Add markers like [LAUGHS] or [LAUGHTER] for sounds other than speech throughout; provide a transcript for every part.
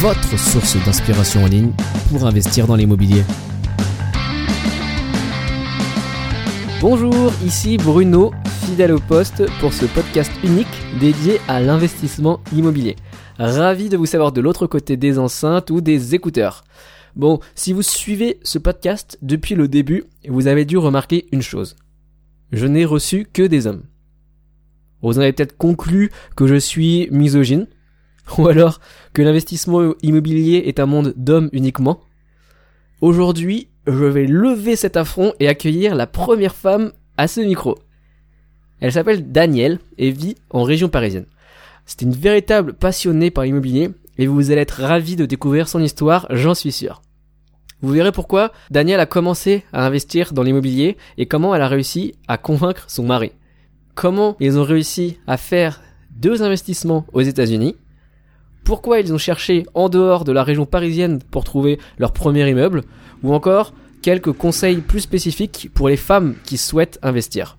votre source d'inspiration en ligne pour investir dans l'immobilier. Bonjour, ici Bruno, fidèle au poste pour ce podcast unique dédié à l'investissement immobilier. Ravi de vous savoir de l'autre côté des enceintes ou des écouteurs. Bon, si vous suivez ce podcast depuis le début, vous avez dû remarquer une chose. Je n'ai reçu que des hommes. Vous en avez peut-être conclu que je suis misogyne, ou alors que l'investissement immobilier est un monde d'hommes uniquement. Aujourd'hui, je vais lever cet affront et accueillir la première femme à ce micro. Elle s'appelle Danielle et vit en région parisienne. C'est une véritable passionnée par l'immobilier et vous allez être ravis de découvrir son histoire, j'en suis sûr. Vous verrez pourquoi Danielle a commencé à investir dans l'immobilier et comment elle a réussi à convaincre son mari. Comment ils ont réussi à faire deux investissements aux États-Unis. Pourquoi ils ont cherché en dehors de la région parisienne pour trouver leur premier immeuble. Ou encore quelques conseils plus spécifiques pour les femmes qui souhaitent investir.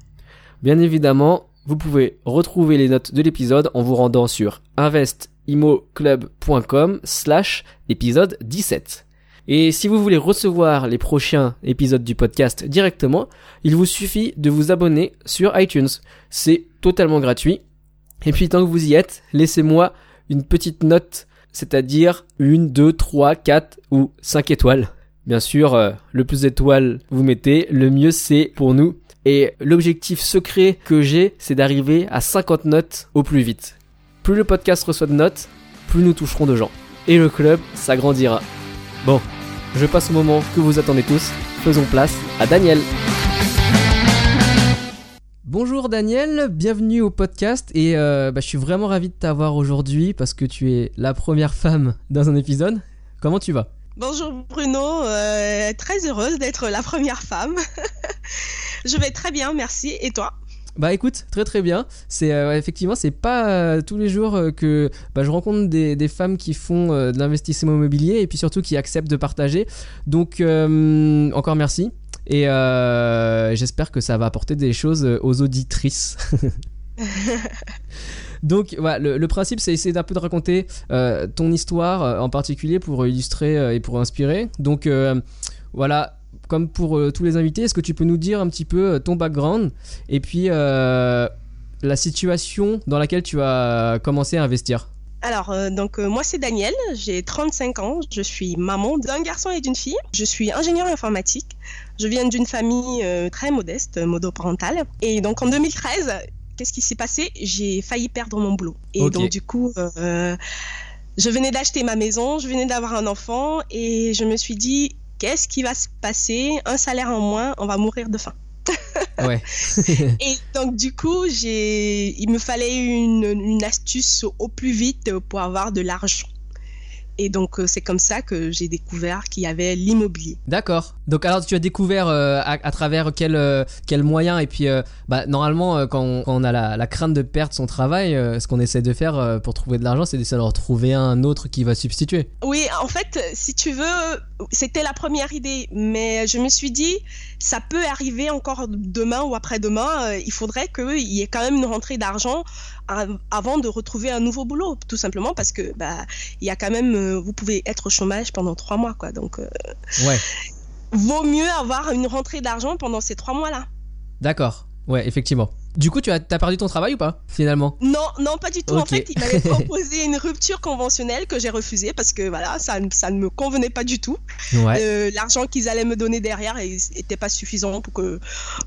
Bien évidemment, vous pouvez retrouver les notes de l'épisode en vous rendant sur investimoclub.com slash épisode 17. Et si vous voulez recevoir les prochains épisodes du podcast directement, il vous suffit de vous abonner sur iTunes. C'est totalement gratuit. Et puis tant que vous y êtes, laissez-moi une petite note, c'est-à-dire une, deux, trois, quatre ou cinq étoiles. Bien sûr, euh, le plus d'étoiles vous mettez, le mieux c'est pour nous. Et l'objectif secret que j'ai, c'est d'arriver à 50 notes au plus vite. Plus le podcast reçoit de notes, plus nous toucherons de gens. Et le club s'agrandira. Bon, je passe au moment que vous attendez tous. Faisons place à Daniel. Bonjour Daniel, bienvenue au podcast et euh, bah, je suis vraiment ravi de t'avoir aujourd'hui parce que tu es la première femme dans un épisode. Comment tu vas? Bonjour Bruno, euh, très heureuse d'être la première femme. [LAUGHS] je vais très bien, merci. Et toi? Bah écoute, très très bien. C'est euh, effectivement, c'est pas euh, tous les jours euh, que bah, je rencontre des, des, femmes qui font de l'investissement immobilier et puis surtout qui acceptent de partager. Donc encore merci et j'espère que ça va apporter des choses aux auditrices. [LAUGHS] Donc voilà, le, le principe c'est essayer d'un peu de raconter ton histoire en particulier pour illustrer et pour inspirer. Donc voilà, comme pour euh, tous les invités, est-ce que tu peux nous dire un petit peu euh, ton background et puis euh, la situation dans laquelle tu as commencé à investir? Alors, euh, donc moi c'est Daniel, j'ai 35 ans, je suis maman d'un garçon et d'une fille. Je suis ingénieure informatique. Je viens d'une famille euh, très modeste, monoparentale. Et donc en 2013, qu'est-ce qui s'est passé? J'ai failli perdre mon boulot. Et donc du coup, euh, je venais d'acheter ma maison, je venais d'avoir un enfant et je me suis dit, qu'est-ce qui va se passer? Un salaire en moins, on va mourir de faim. [LAUGHS] Ouais. [LAUGHS] Et donc du coup, j'ai, il me fallait une, une astuce au plus vite pour avoir de l'argent. Et donc euh, c'est comme ça que j'ai découvert qu'il y avait l'immobilier. D'accord. Donc alors tu as découvert euh, à, à travers quel euh, quel moyen? Et puis euh, bah normalement quand, on, quand on a la, la crainte de perdre son travail, ce qu'on essaie de faire pour trouver de l'argent, c'est d'essayer de retrouver un autre qui va substituer. Oui, en fait, si tu veux, c'était la première idée, mais je me suis dit, ça peut arriver encore demain ou après-demain. Il faudrait qu'il y ait quand même une rentrée d'argent avant de retrouver un nouveau boulot, tout simplement parce que bah il y a quand même, euh, vous pouvez être au chômage pendant trois mois, quoi. Donc euh, Ouais. vaut mieux avoir une rentrée d'argent pendant ces trois mois-là. D'accord. Ouais, effectivement. Du coup, tu as, as perdu ton travail ou pas finalement? Non, non, pas du tout. En fait, il m'avait [LAUGHS] proposé une rupture conventionnelle que j'ai refusée parce que voilà, ça, ne- ça ne me convenait pas du tout. Ouais. Euh, L'argent qu'ils allaient me donner derrière n'était pas suffisant pour que,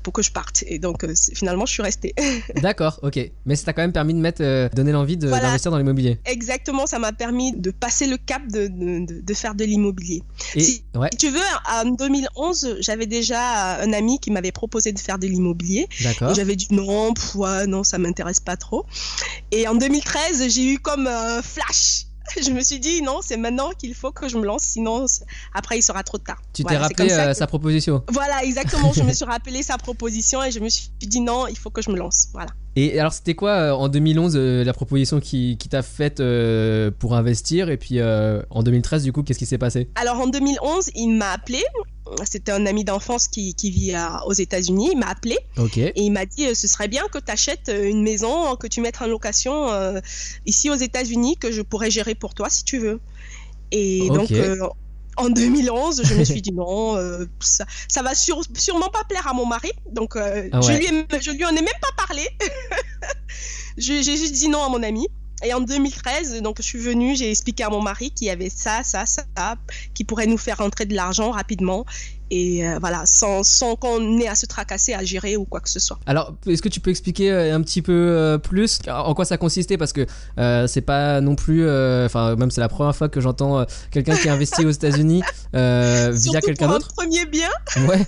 pour que je parte. Et donc, euh, finalement, je suis restée. [LAUGHS] D'accord, ok. Mais ça t'a quand même permis de mettre, euh, donner l'envie Voilà. d'investir dans l'immobilier. Exactement, ça m'a permis de passer le cap de, de, faire de l'immobilier. Et Si- ouais, Si tu veux, en 2011, j'avais déjà un ami qui m'avait proposé de faire de l'immobilier. d'accord. J'avais dit non, pff, ouais, non, ça m'intéresse pas trop. Et en 2013, j'ai eu comme un flash. [LAUGHS] je me suis dit non, c'est maintenant qu'il faut que je me lance, sinon après il sera trop tard. Tu t'es rappelé euh, sa proposition Voilà, exactement. je me [LAUGHS] suis rappelé sa proposition et je me suis dit non, il faut que je me lance. Voilà. Et alors, c'était quoi euh, en 2011 euh, la proposition qui, qui t'a faite pour investir? Et puis en 2013, du coup, qu'est-ce qui s'est passé? Alors en 2011, il m'a appelé. C'était un ami d'enfance qui, qui, vit aux États-Unis. Il m'a appelé et il m'a dit ce serait bien que tu achètes une maison, que tu mettes en location ici aux États-Unis, que je pourrais gérer pour toi si tu veux. Et donc, en 2011, je me suis dit non, euh, ça, ça va sûrement pas plaire à mon mari. Donc, euh, ah je, lui je lui en ai même pas parlé. [LAUGHS] J'ai juste dit non à mon ami. Et en 2013, donc je suis venue, j'ai expliqué à mon mari qu'il y avait ça, ça, ça, qui pourrait nous faire rentrer de l'argent rapidement et euh, voilà, sans, sans qu'on ait à se tracasser, à gérer ou quoi que ce soit. Alors, est-ce que tu peux expliquer euh, un petit peu euh, plus en quoi ça consistait? Parce que c'est pas non plus, enfin, même c'est la première fois que j'entends quelqu'un qui investit aux États-Unis [LAUGHS] via quelqu'un d'autre. Premier bien. [LAUGHS] ouais.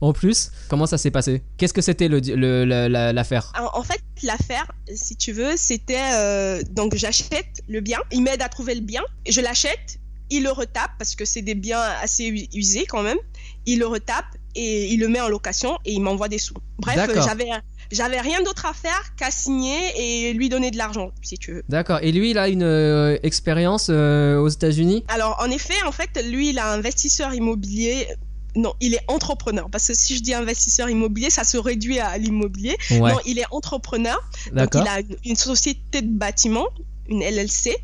En plus, comment ça s'est passé? Qu'est-ce que c'était l'affaire le, En fait, l'affaire, si tu veux, c'était donc j'achète le bien, il m'aide à trouver le bien, je l'achète, il le retape parce que c'est des biens assez usés quand même. Il le retape et il le met en location et il m'envoie des sous. Bref, j'avais j'avais rien d'autre à faire qu'à signer et lui donner de l'argent, si tu veux. D'accord. Et lui, il a une euh, expérience euh, aux États-Unis? Alors, en effet, en fait, lui, il a investisseur immobilier. Non, il est entrepreneur. Parce que si je dis investisseur immobilier, ça se réduit à l'immobilier. Non, il est entrepreneur. Donc, il a une société de bâtiment, une LLC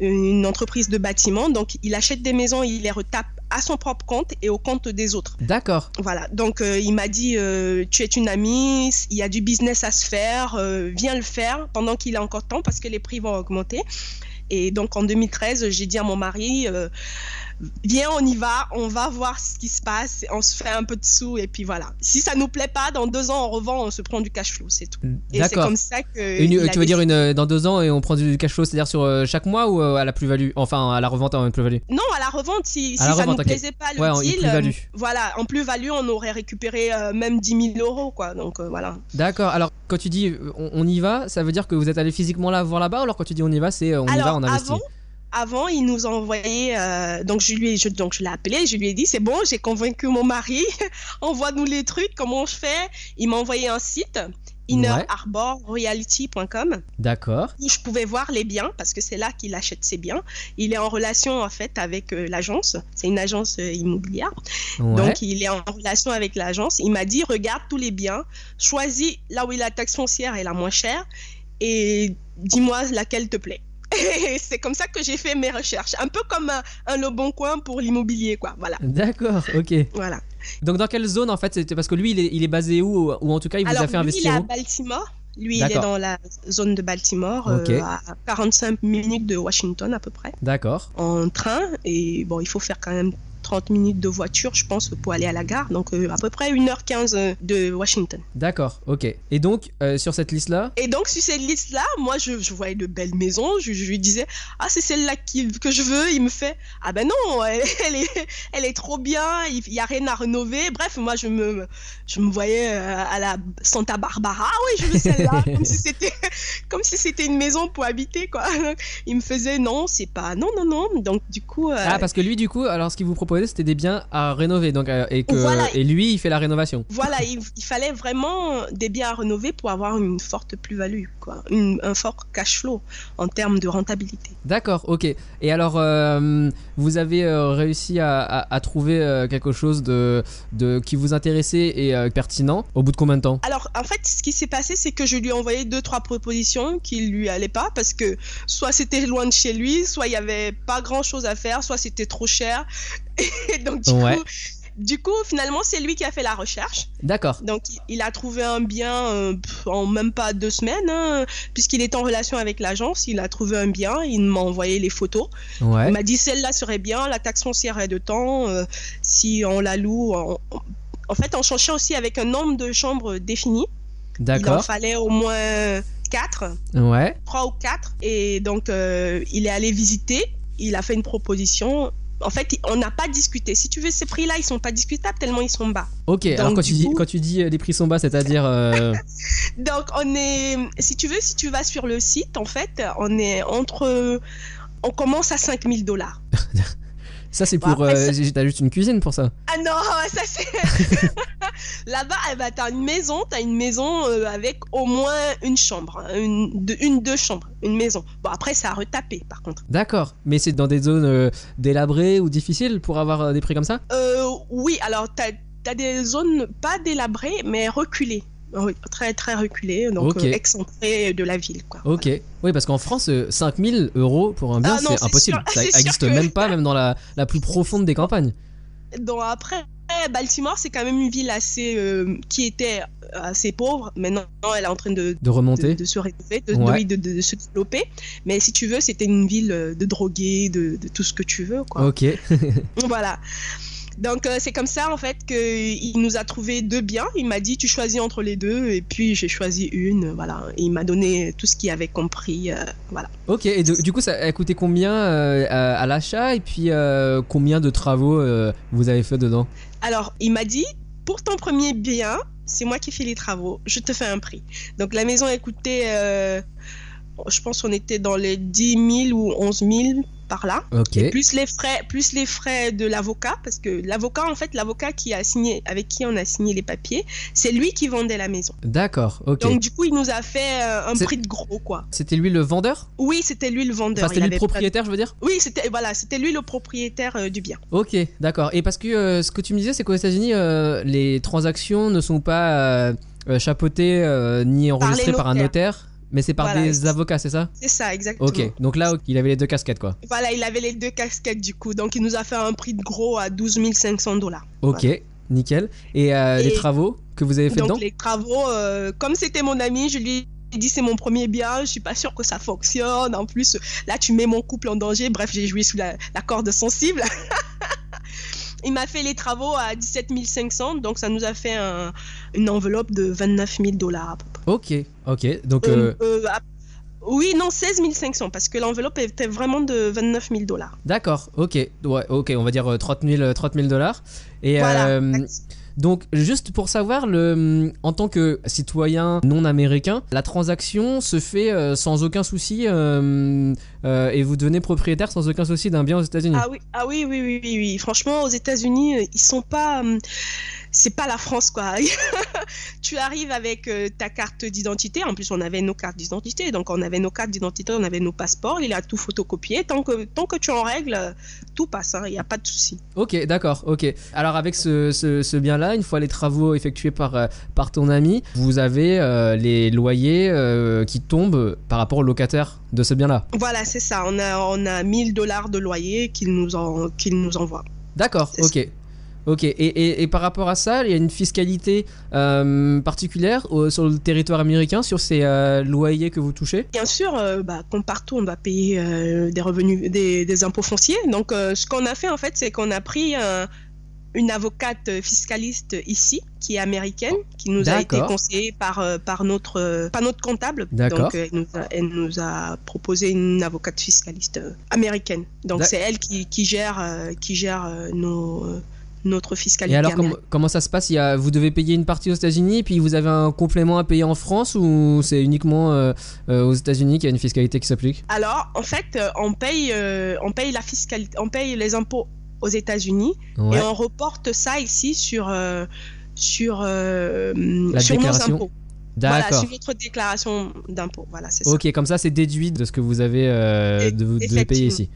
une entreprise de bâtiment. Donc, il achète des maisons, il les retape à son propre compte et au compte des autres. D'accord. Voilà. Donc, euh, il m'a dit euh, Tu es une amie, il y a du business à se faire, euh, viens le faire pendant qu'il a encore temps parce que les prix vont augmenter. Et donc, en 2013, j'ai dit à mon mari viens, on y va, on va voir ce qui se passe, on se fait un peu de sous et puis voilà. Si ça nous plaît pas, dans deux ans on revend, on se prend du cash flow, c'est tout. Et c'est comme ça que. tu veux dire une, dans deux ans et on prend du cash flow, c'est-à-dire sur euh, chaque mois ou euh, à la plus-value? Enfin, à la revente en plus-value? Non, à la revente, si, ça ne nous plaisait pas le deal. Euh, voilà, en plus-value, on aurait récupéré même 10 000 euros, quoi. Donc voilà. D'accord, alors quand tu dis on, y va, ça veut dire que vous êtes allé physiquement là voir là-bas, alors quand tu dis on y va, c'est on y va, on investit? avant, il nous a envoyé, euh, donc je lui ai, je, donc je l'ai appelé, je lui ai dit c'est bon, j'ai convaincu mon mari, [LAUGHS] envoie-nous les trucs, comment je fais Il m'a envoyé un site, innerarborreality.com. D'accord. Où je pouvais voir les biens parce que c'est là qu'il achète ses biens. Il est en relation en fait avec euh, l'agence. C'est une agence euh, immobilière. Donc il est en relation avec l'agence. Il m'a dit regarde tous les biens, choisis là où la taxe foncière est la moins chère et dis-moi laquelle te plaît. Et [LAUGHS] c'est comme ça que j'ai fait mes recherches. Un peu comme un, Le Bon Coin pour l'immobilier, quoi. Voilà. D'accord, ok. Voilà. Donc dans quelle zone en fait C'était parce que lui, il est, basé où Ou en tout cas, il vous a fait investir où Il est à Baltimore. Lui, il est dans la zone de Baltimore, euh, à 45 minutes de Washington à peu près. D'accord. En train. Et bon, il faut faire quand même 30 minutes de voiture, je pense, pour aller à la gare. Donc, euh, à peu près 1h15 euh, de Washington. D'accord, ok. Et donc, euh, sur cette liste-là? Et donc, sur cette liste-là, moi, je, voyais de belles maisons. Je, lui disais, ah, c'est celle-là que je veux. Il me fait, ah ben non, [LAUGHS] elle, est, elle est trop bien. Il n'y a rien à rénover. Bref, moi, je me, je me voyais à la Santa Barbara. Ah oui, je veux celle-là. [LAUGHS] comme si c'était comme si c'était une maison pour habiter, quoi. [LAUGHS] Il me faisait, non, c'est pas, non, non, non. Donc, du coup. Ah, parce que lui, du coup, alors, ce qu'il vous propose c'était des biens à rénover. Donc, euh, et, que, et lui, il fait la rénovation. Voilà, il, fallait vraiment des biens à rénover pour avoir une forte plus-value, quoi. un fort cash flow en termes de rentabilité. D'accord, ok. Et alors, euh, vous avez euh, réussi à, trouver quelque chose de, de, qui vous intéressait et pertinent au bout de combien de temps? Alors, en fait, ce qui s'est passé, c'est que je lui ai envoyé deux, trois propositions qui lui allaient pas parce que soit c'était loin de chez lui, soit il y avait pas grand chose à faire, soit c'était trop cher. [LAUGHS] donc du coup, du coup, finalement, c'est lui qui a fait la recherche. D'accord. Donc, il a trouvé un bien euh, en même pas deux semaines, hein, puisqu'il est en relation avec l'agence. Il a trouvé un bien, il m'a envoyé les photos. Il m'a dit celle-là serait bien, la taxe foncière est de temps, euh, si on la loue. En fait, on cherchait aussi avec un nombre de chambres défini. D'accord. Il en fallait au moins quatre. Ouais. Trois ou quatre. Et donc, euh, il est allé visiter. Il a fait une proposition en fait, on n'a pas discuté. Si tu veux, ces prix-là, ils sont pas discutables tellement ils sont bas. Ok, alors quand tu, dis, quand tu dis les prix sont bas, c'est-à-dire. Euh, [LAUGHS] Donc, on est. Si tu veux, si tu vas sur le site, en fait, on est entre on commence à 5000 dollars. [LAUGHS] Ça, c'est Bon, pour. euh, T'as juste une cuisine pour ça. Ah non, [LAUGHS] ça c'est. [LAUGHS] Là-bas, eh ben, t'as une maison, t'as une maison euh, avec au moins une chambre, hein, une, deux, une, deux chambres, une maison. Bon, après, ça a retapé par contre. D'accord. Mais c'est dans des zones euh, délabrées ou difficiles pour avoir euh, des prix comme ça? Euh, oui, alors t'as as des zones pas délabrées, mais reculées. Très très reculées, donc Ok. euh, excentrées de la ville. Quoi. Ok. Oui, parce qu'en France, euh, 5000 euros pour un bien, Ah c'est impossible. sûr- ça [LAUGHS] n'existe que- même pas, même dans la, la plus profonde des campagnes. Donc après, Baltimore, c'est quand même une ville assez euh, qui était assez pauvre. Maintenant, elle est en train de, De remonter. de se rénover, de, Ouais. se développer. Mais si tu veux, c'était une ville euh, de drogués, de, de tout ce que tu veux. Quoi. Ok. [LAUGHS] Voilà. Donc euh, c'est comme ça en fait qu'il nous a trouvé deux biens. Il m'a dit tu choisis entre les deux et puis j'ai choisi une. Voilà. Et il m'a donné tout ce qu'il avait compris. euh, voilà. Ok. Et de- du coup, ça a coûté combien euh, à, à l'achat? Et puis combien de travaux vous avez fait dedans? Alors il m'a dit pour ton premier bien, c'est moi qui fais les travaux. Je te fais un prix. Donc la maison a coûté, je pense qu'on était dans les 10 000 ou 11 000 par là. Et plus les frais, plus les frais de l'avocat, parce que l'avocat, en fait, l'avocat qui a signé, avec qui on a signé les papiers, c'est lui qui vendait la maison. D'accord. Ok. Donc du coup, il nous a fait euh, un prix de gros, quoi. C'était lui le vendeur? Oui, c'était lui le vendeur. Enfin, c'était lui le propriétaire, je veux dire? Oui, c'était voilà, c'était lui le propriétaire euh, du bien. Ok, d'accord. Et parce que euh, ce que tu me disais, c'est qu'aux États-Unis, euh, les transactions ne sont pas chapeautées ni enregistrées par un notaire, mais c'est par Voilà, des avocats, c'est ça C'est ça, exactement. Ok, donc là, il avait les deux casquettes, quoi. Voilà, il avait les deux casquettes du coup, donc il nous a fait un prix de gros à 12 500 dollars. Ok, nickel. Et, euh, Et- les travaux que vous avez fait Donc dedans les travaux, euh, comme c'était mon ami, je lui ai dit c'est mon premier bien, je suis pas sûre que ça fonctionne. En plus, là tu mets mon couple en danger. Bref, j'ai joué sous la, la corde sensible. [LAUGHS] Il m'a fait les travaux à 17 500, donc ça nous a fait un- une enveloppe de 29 000 dollars à peu près. Ok, ok. Donc, euh, Euh, euh, oui, non, 16 500, parce que l'enveloppe était vraiment de 29 000 dollars. d'accord, ok. Ouais, ok, on va dire euh, 30 000 30 000 dollars. Et Voilà. euh, Donc, juste pour savoir, le, en tant que citoyen non américain, la transaction se fait euh, sans aucun souci euh, et vous devenez propriétaire sans aucun souci d'un bien aux États-Unis? Ah oui, ah oui, oui, oui, oui, oui. Franchement, aux États-Unis, ils sont pas. C'est pas la France, quoi. [LAUGHS] tu arrives avec euh, ta carte d'identité. En plus, on avait nos cartes d'identité. Donc, on avait nos cartes d'identité, on avait nos passeports. Il a tout photocopié. Tant que, tant que tu en règles, tout passe. hein. Il n'y a pas de souci. Ok, d'accord, ok. Alors avec ce, ce- ce bien-là, une fois les travaux effectués par, euh, par ton ami, vous avez euh, les loyers qui tombent par rapport au locataire de ce bien-là. Voilà, c'est ça. On a, on a 1000 dollars de loyer qu'il nous, en, qu'il nous envoie. D'accord, ok. Ok, et, et- et par rapport à ça, il y a une fiscalité euh, particulière au- sur le territoire américain, sur ces euh, loyers que vous touchez? Bien sûr, euh, bah, comme partout, on doit payer des revenus, des, des impôts fonciers. Donc, ce qu'on a fait, en fait, c'est qu'on a pris un- une avocate fiscaliste ici, qui est américaine, qui nous a été conseillée par, par, notre, par notre comptable. Donc, elle, nous a, elle nous a proposé une avocate fiscaliste américaine. Donc, c'est elle qui, qui gère, qui gère nos, notre fiscalité. Et alors, com- comment ça se passe? Il y a, Vous devez payer une partie aux États-Unis, puis vous avez un complément à payer en France, ou c'est uniquement euh, euh, aux États-Unis qu'il y a une fiscalité qui s'applique? Alors, en fait, euh, on paye, euh, on paye la fiscalité, on paye les impôts aux États-Unis. Ouais. et on reporte ça ici sur sur La sur nos déclaration. impôts. Voilà, sur notre déclaration d'impôt. Voilà, c'est ça. Ok, comme ça, c'est déduit de ce que vous avez de, devez payer ici.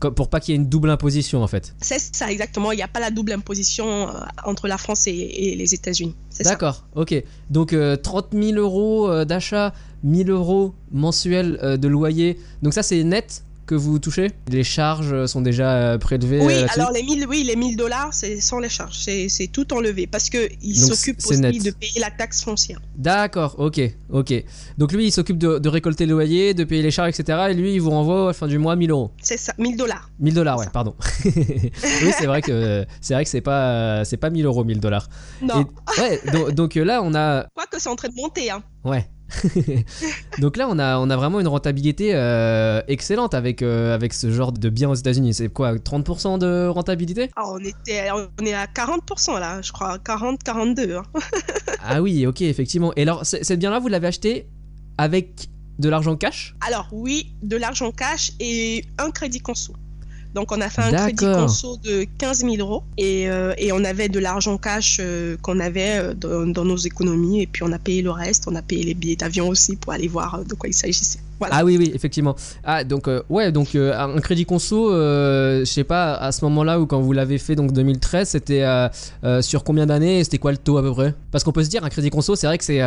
Pour pas qu'il y ait une double imposition en fait. C'est ça exactement. Il n'y a pas la double imposition euh, entre la France et, et les États-Unis. D'accord, ok. Donc euh, 30 000 euros euh, d'achat, 1000 euros mensuels euh, de loyer. Donc ça, c'est net que vous touchez Les charges sont déjà euh, prélevées Oui, euh, alors les 1000 oui, les 1000 dollars, c'est sans les charges, c'est tout enlevé parce que il s'occupe aussi net. de payer la taxe foncière. D'accord, ok, ok. Donc lui, il s'occupe de, de récolter le loyer, de payer les charges, etc. Et lui, il vous renvoie à la fin du mois 1000 euros. C'est ça, 1000 dollars. 1000 dollars, ouais, ça. pardon. [LAUGHS] oui, c'est vrai que c'est vrai que c'est pas c'est pas 1000 euros, 1000 dollars. Non, Et- ouais, donc, donc, là, on a quoique c'est en train de monter. Hein. Ouais. [LAUGHS] Donc là, on a, on a vraiment une rentabilité euh, excellente avec, euh, avec ce genre de biens aux États-Unis. C'est quoi 30% de rentabilité? Ah, on, était, on est à 40% là, je crois, 40, 42. hein. [LAUGHS] Ah oui, ok, effectivement. Et alors, cette bien-là, vous l'avez acheté avec de l'argent cash? Alors oui, de l'argent cash et un crédit conso. Donc on a fait un crédit conso de 15 000 euros et, euh, et on avait de l'argent cash euh, qu'on avait euh, dans, dans, nos économies et puis on a payé le reste, on a payé les billets d'avion aussi pour aller voir de quoi il s'agissait. Ah oui, oui, effectivement. Ah, donc, euh, ouais, donc euh, un crédit conso, euh, je sais pas, à ce moment-là ou quand vous l'avez fait, donc 2013, c'était sur combien d'années C'était quoi le taux à peu près? Parce qu'on peut se dire, un crédit conso, c'est vrai que c'est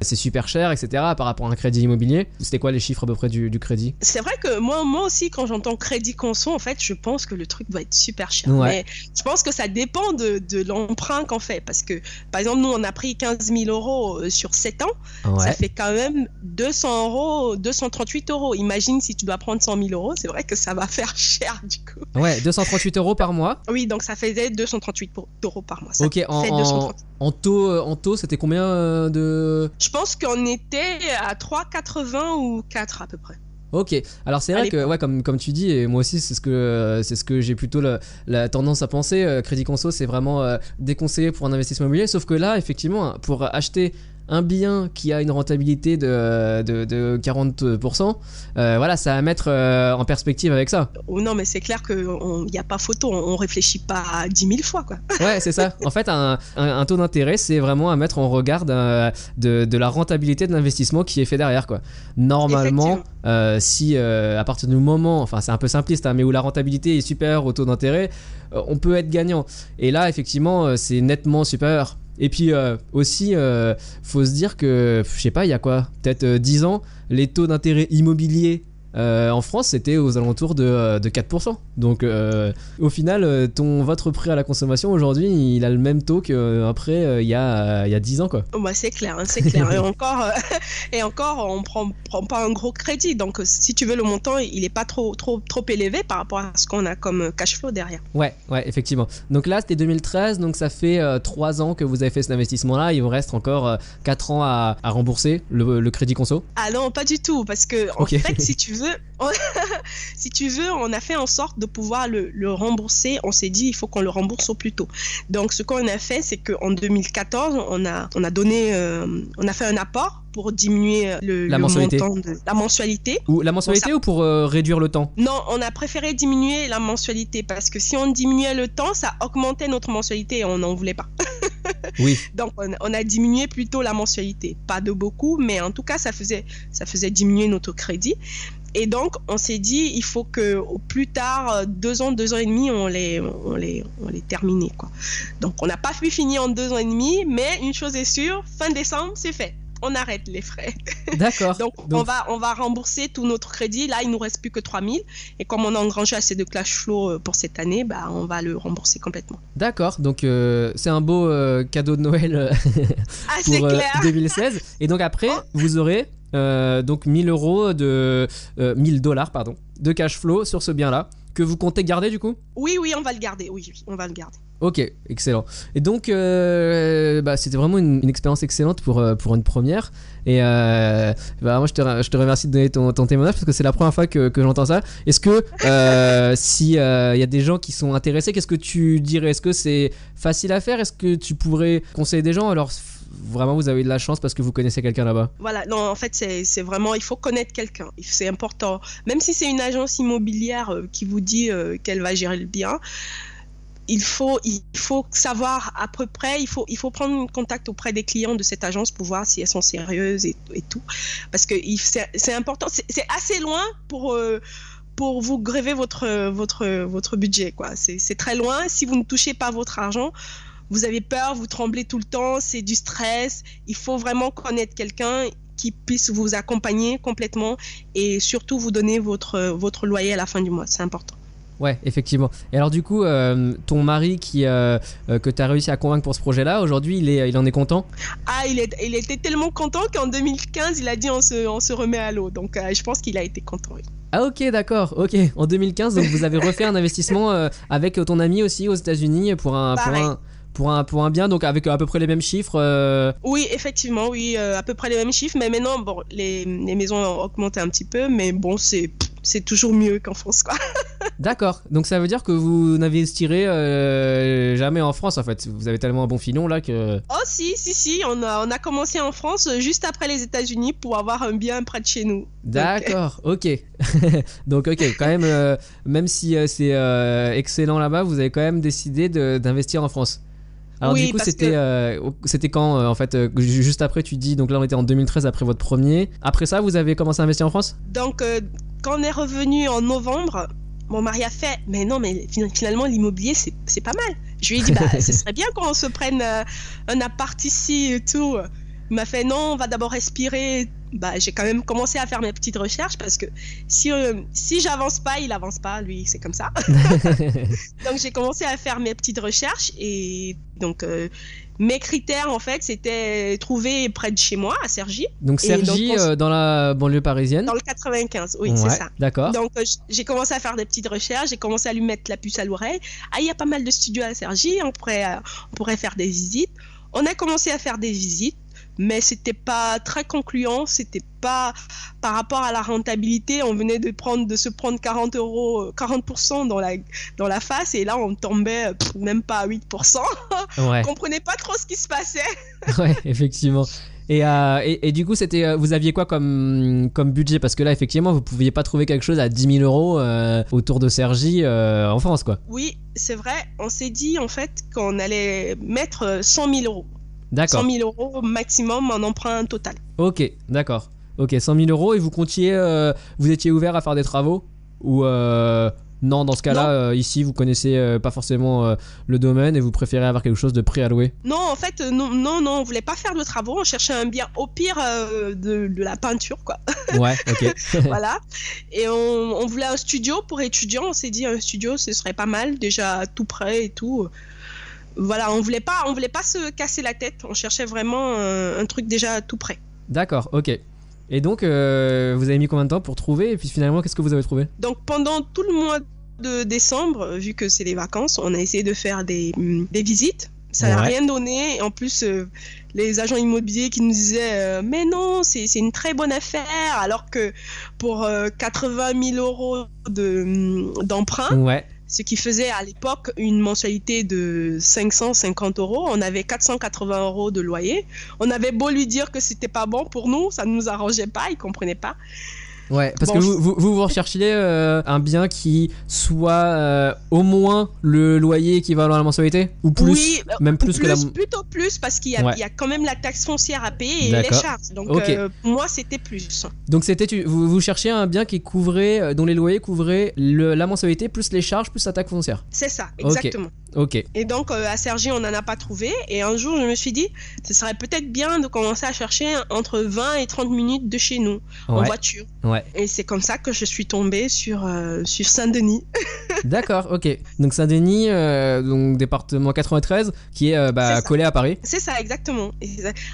c'est super cher, etc. par rapport à un crédit immobilier. C'était quoi les chiffres à peu près du, crédit? C'est vrai que moi, moi aussi, quand j'entends crédit conso, en fait, je pense que le truc doit être super cher. Mais je pense que ça dépend de, de l'emprunt qu'on fait. Parce que, par exemple, nous, on a pris 15 000 euros sur 7 ans. Ça fait quand même 200 euros, 230 238 euros. Imagine si tu dois prendre 100 000 euros, c'est vrai que ça va faire [LAUGHS] cher du coup. Ouais, 238 euros par mois. Oui, donc ça faisait 238 euros par mois. ok, en, en, taux, euh, en taux c'était combien euh, de. Je pense qu'on était à 3,80 ou 4 à peu près. Ok, alors c'est vrai que ouais, comme, comme tu dis, et moi aussi c'est ce que c'est ce que j'ai plutôt la, tendance à penser. Euh, Crédit Conso c'est vraiment déconseillé pour un investissement immobilier, sauf que là effectivement pour acheter un bien qui a une rentabilité de, de, 40%, euh, voilà, ça va mettre euh, en perspective avec ça. Oh non, mais c'est clair qu'il n'y a pas photo, on, réfléchit pas 10 000 fois. Quoi. [LAUGHS] Ouais, c'est ça. En fait, un, un, taux d'intérêt, c'est vraiment à mettre en regard de, de, la rentabilité de l'investissement qui est fait derrière. Quoi. Normalement, euh, si à partir du moment, enfin c'est un peu simpliste, hein, mais où la rentabilité est supérieure au taux d'intérêt, on peut être gagnant. Et là, effectivement, c'est nettement supérieur. Et puis euh, aussi, euh, faut se dire que, je sais pas, il y a quoi Peut-être 10 euh, ans, les taux d'intérêt immobilier euh, en France, c'était aux alentours de, 4%. Euh, Donc, euh, au final, ton, votre prêt à la consommation aujourd'hui, il a le même taux qu'après il y, a, il y a 10 ans. Quoi. Oh, bah, c'est clair, hein, c'est clair. [LAUGHS] et, encore, et encore, on prend, prend pas un gros crédit. Donc, si tu veux, le montant, il n'est pas trop, trop, trop élevé par rapport à ce qu'on a comme cash flow derrière. Ouais, ouais, effectivement. Donc là, c'était 2013. Donc, ça fait 3 ans que vous avez fait cet investissement-là. Il vous reste encore 4 ans à, rembourser le, crédit conso Ah non, pas du tout. Parce que, en fait, si tu veux, [LAUGHS] si tu veux, on a fait en sorte de pouvoir le, rembourser. On s'est dit, il faut qu'on le rembourse au plus tôt. Donc, ce qu'on a fait, c'est qu'en 2014, on a, on a donné, euh, on a fait un apport pour diminuer le, la mensualité. montant de la mensualité. Ou la mensualité ou pour euh, réduire le temps? Non, on a préféré diminuer la mensualité parce que si on diminuait le temps, ça augmentait notre mensualité et on n'en voulait pas. [LAUGHS] [LAUGHS] oui. Donc on, a diminué plutôt la mensualité, pas de beaucoup, mais en tout cas ça faisait ça faisait diminuer notre crédit. Et donc, on s'est dit, il faut que au plus tard, deux ans, deux ans et demi, on les, on les, on les termine, quoi. Donc, on n'a pas pu finir en deux ans et demi, mais une chose est sûre, fin décembre, c'est fait. On arrête les frais. [LAUGHS] D'accord. donc, On, va, on va rembourser tout notre crédit. Là, il nous reste plus que 3000. Et comme on a engrangé assez de cash flow euh, pour cette année, bah, on va le rembourser complètement. D'accord. Donc, euh, c'est un beau cadeau de Noël [LAUGHS] ah, [LAUGHS] pour 2016. Et donc, après, oh. vous aurez euh, donc 1000 euros de 1000 euh, dollars pardon de cash flow sur ce bien là que vous comptez garder du coup? Oui oui on va le garder oui, on va le garder. Ok excellent. Et donc euh, bah, c'était vraiment une, expérience excellente pour pour une première. Et bah, moi je te, je te remercie de donner ton, témoignage parce que c'est la première fois que, que j'entends ça. Est-ce que [LAUGHS] si il y a des gens qui sont intéressés qu'est-ce que tu dirais? Est-ce que c'est facile à faire? Est-ce que tu pourrais conseiller des gens? Alors vraiment vous avez de la chance parce que vous connaissez quelqu'un là-bas. Voilà, non, en fait, c'est vraiment, il faut connaître quelqu'un. C'est important. Même si c'est une agence immobilière euh, qui vous dit euh, qu'elle va gérer le bien, il faut, savoir à peu près, il faut, prendre contact auprès des clients de cette agence pour voir si elles sont sérieuses et, tout. Parce que c'est important, c'est assez loin pour. Euh, vous gréver votre, budget. C'est très loin. Si vous ne touchez pas votre argent, vous avez peur, vous tremblez tout le temps, c'est du stress. Il faut vraiment connaître quelqu'un qui puisse vous accompagner complètement et surtout vous donner votre loyer à la fin du mois. C'est important. Ouais, effectivement. Et alors du coup, euh, ton mari qui euh, euh, que tu as réussi à convaincre pour ce projet-là, aujourd'hui, il, est, il en est content? Ah, il, est, il était tellement content qu'en 2015, il a dit on se, on se remet à l'eau. Donc je pense qu'il a été content. Ah ok, d'accord. Ok. En 2015, donc vous avez refait un investissement avec ton ami aussi aux États-Unis pour un, pour un pour un, pour un bien, donc avec à peu près les mêmes chiffres euh? Oui, effectivement, oui, euh, à peu près les mêmes chiffres, mais maintenant, bon, les, les maisons ont augmenté un petit peu, mais bon, c'est, c'est toujours mieux qu'en France, quoi. [LAUGHS] D'accord. Donc ça veut dire que vous n'investirez euh, jamais en France en fait. Vous avez tellement un bon filon là que. Oh si, si, si, on a, on a commencé en France euh, juste après les États-Unis pour avoir un bien près de chez nous. D'accord, [LAUGHS] ok. [LAUGHS] Donc ok, quand même, euh, même si euh, c'est excellent là-bas, vous avez quand même décidé d'investir en France. Alors Oui, du coup, c'était que- euh, c'était quand euh, en fait euh, ju- Juste après, tu dis donc là on était en 2013 après votre premier. Après ça, vous avez commencé à investir en France? Donc, quand on est revenu en novembre, mon mari a fait Mais non, mais fin- finalement, l'immobilier, c'est c'est pas mal. Je lui ai dit Bah, [LAUGHS] ce serait bien qu'on se prenne euh, un appart ici et tout. Il m'a fait Non, on va d'abord respirer. Bah, j'ai quand même commencé à faire mes petites recherches parce que si, euh, si j'avance pas, il avance pas, lui, c'est comme ça. [LAUGHS] donc, j'ai commencé à faire mes petites recherches et donc. euh, mes critères, en fait, c'était trouver près de chez moi, à Cergy, Donc Sergi donc, euh, dans la banlieue parisienne. dans le 95. Oui, c'est ça. D'accord. Donc euh, j'ai commencé à faire des petites recherches, j'ai commencé à lui mettre la puce à l'oreille. Ah, il y a pas mal de studios à Sergi, on pourrait, euh, on pourrait faire des visites. On a commencé à faire des visites, mais c'était pas très concluant, c'était pas par rapport à la rentabilité. On venait de prendre, de se prendre 40 euros, euh, 40% dans la, dans la face, et là on tombait pff, même pas à 8%. [LAUGHS] Ouais. On comprenait pas trop ce qui se passait. [LAUGHS] ouais, effectivement. Et, euh, et, et du coup, c'était, euh, vous aviez quoi comme, comme budget? Parce que là, effectivement, vous pouviez pas trouver quelque chose à 10 000 euros euh, autour de Sergi euh, en France, quoi. Oui, c'est vrai, on s'est dit en fait qu'on allait mettre euh, 100 000 euros. 100 D'accord. 000 euros maximum en emprunt total. Ok, d'accord. Ok, 100 000 euros et vous comptiez, euh, vous étiez ouvert à faire des travaux Ou euh, non, dans ce cas-là, euh, ici, vous connaissez pas forcément le domaine et vous préférez avoir quelque chose de préalloué Non, en fait, non, non, non, on voulait pas faire de travaux, on cherchait un bien au pire de, de la peinture, quoi. Ouais, ok. [LAUGHS] voilà. Et on, on voulait un studio pour étudiants, on s'est dit un studio, ce serait pas mal, déjà tout près et tout. Voilà, on voulait pas, on voulait pas se casser la tête, on cherchait vraiment un, un truc déjà tout près. D'accord, ok. Et donc, euh, vous avez mis combien de temps pour trouver? Et puis finalement, qu'est-ce que vous avez trouvé? Donc pendant tout le mois de décembre, vu que c'est les vacances, on a essayé de faire des, hum, des visites. Ça n'a Ouais. rien donné. En plus, euh, les agents immobiliers qui nous disaient euh, Mais non, c'est une très bonne affaire. Alors que pour euh, 80 000 euros de, hum, d'emprunt, Ouais. Ce qui faisait à l'époque une mensualité de 550 euros, on avait 480 euros de loyer. On avait beau lui dire que c'était pas bon pour nous, ça ne nous arrangeait pas, il comprenait pas. Ouais, parce Bon, que vous, vous, vous, vous recherchiez euh, un bien qui soit euh, au moins le loyer équivalent à la mensualité? Ou plus? Oui, euh, Même plus, que la. plutôt plus parce qu'il y, a- Ouais. il y a quand même la taxe foncière à payer et les charges. Donc Ok. euh, moi c'était plus. Donc c'était tu- vous, vous cherchiez un bien qui couvrait, dont les loyers couvraient le- la mensualité plus les charges plus la taxe foncière? C'est ça, exactement. Ok. Et donc euh, à Sergi on n'en a pas trouvé et un jour je me suis dit ce serait peut-être bien de commencer à chercher entre 20 et 30 minutes de chez nous en voiture. Ouais. Et c'est comme ça que je suis tombée sur, euh, sur Saint-Denis. [LAUGHS] D'accord. Ok. Donc Saint-Denis, euh, donc département 93, qui est bah, collé à Paris. C'est ça exactement.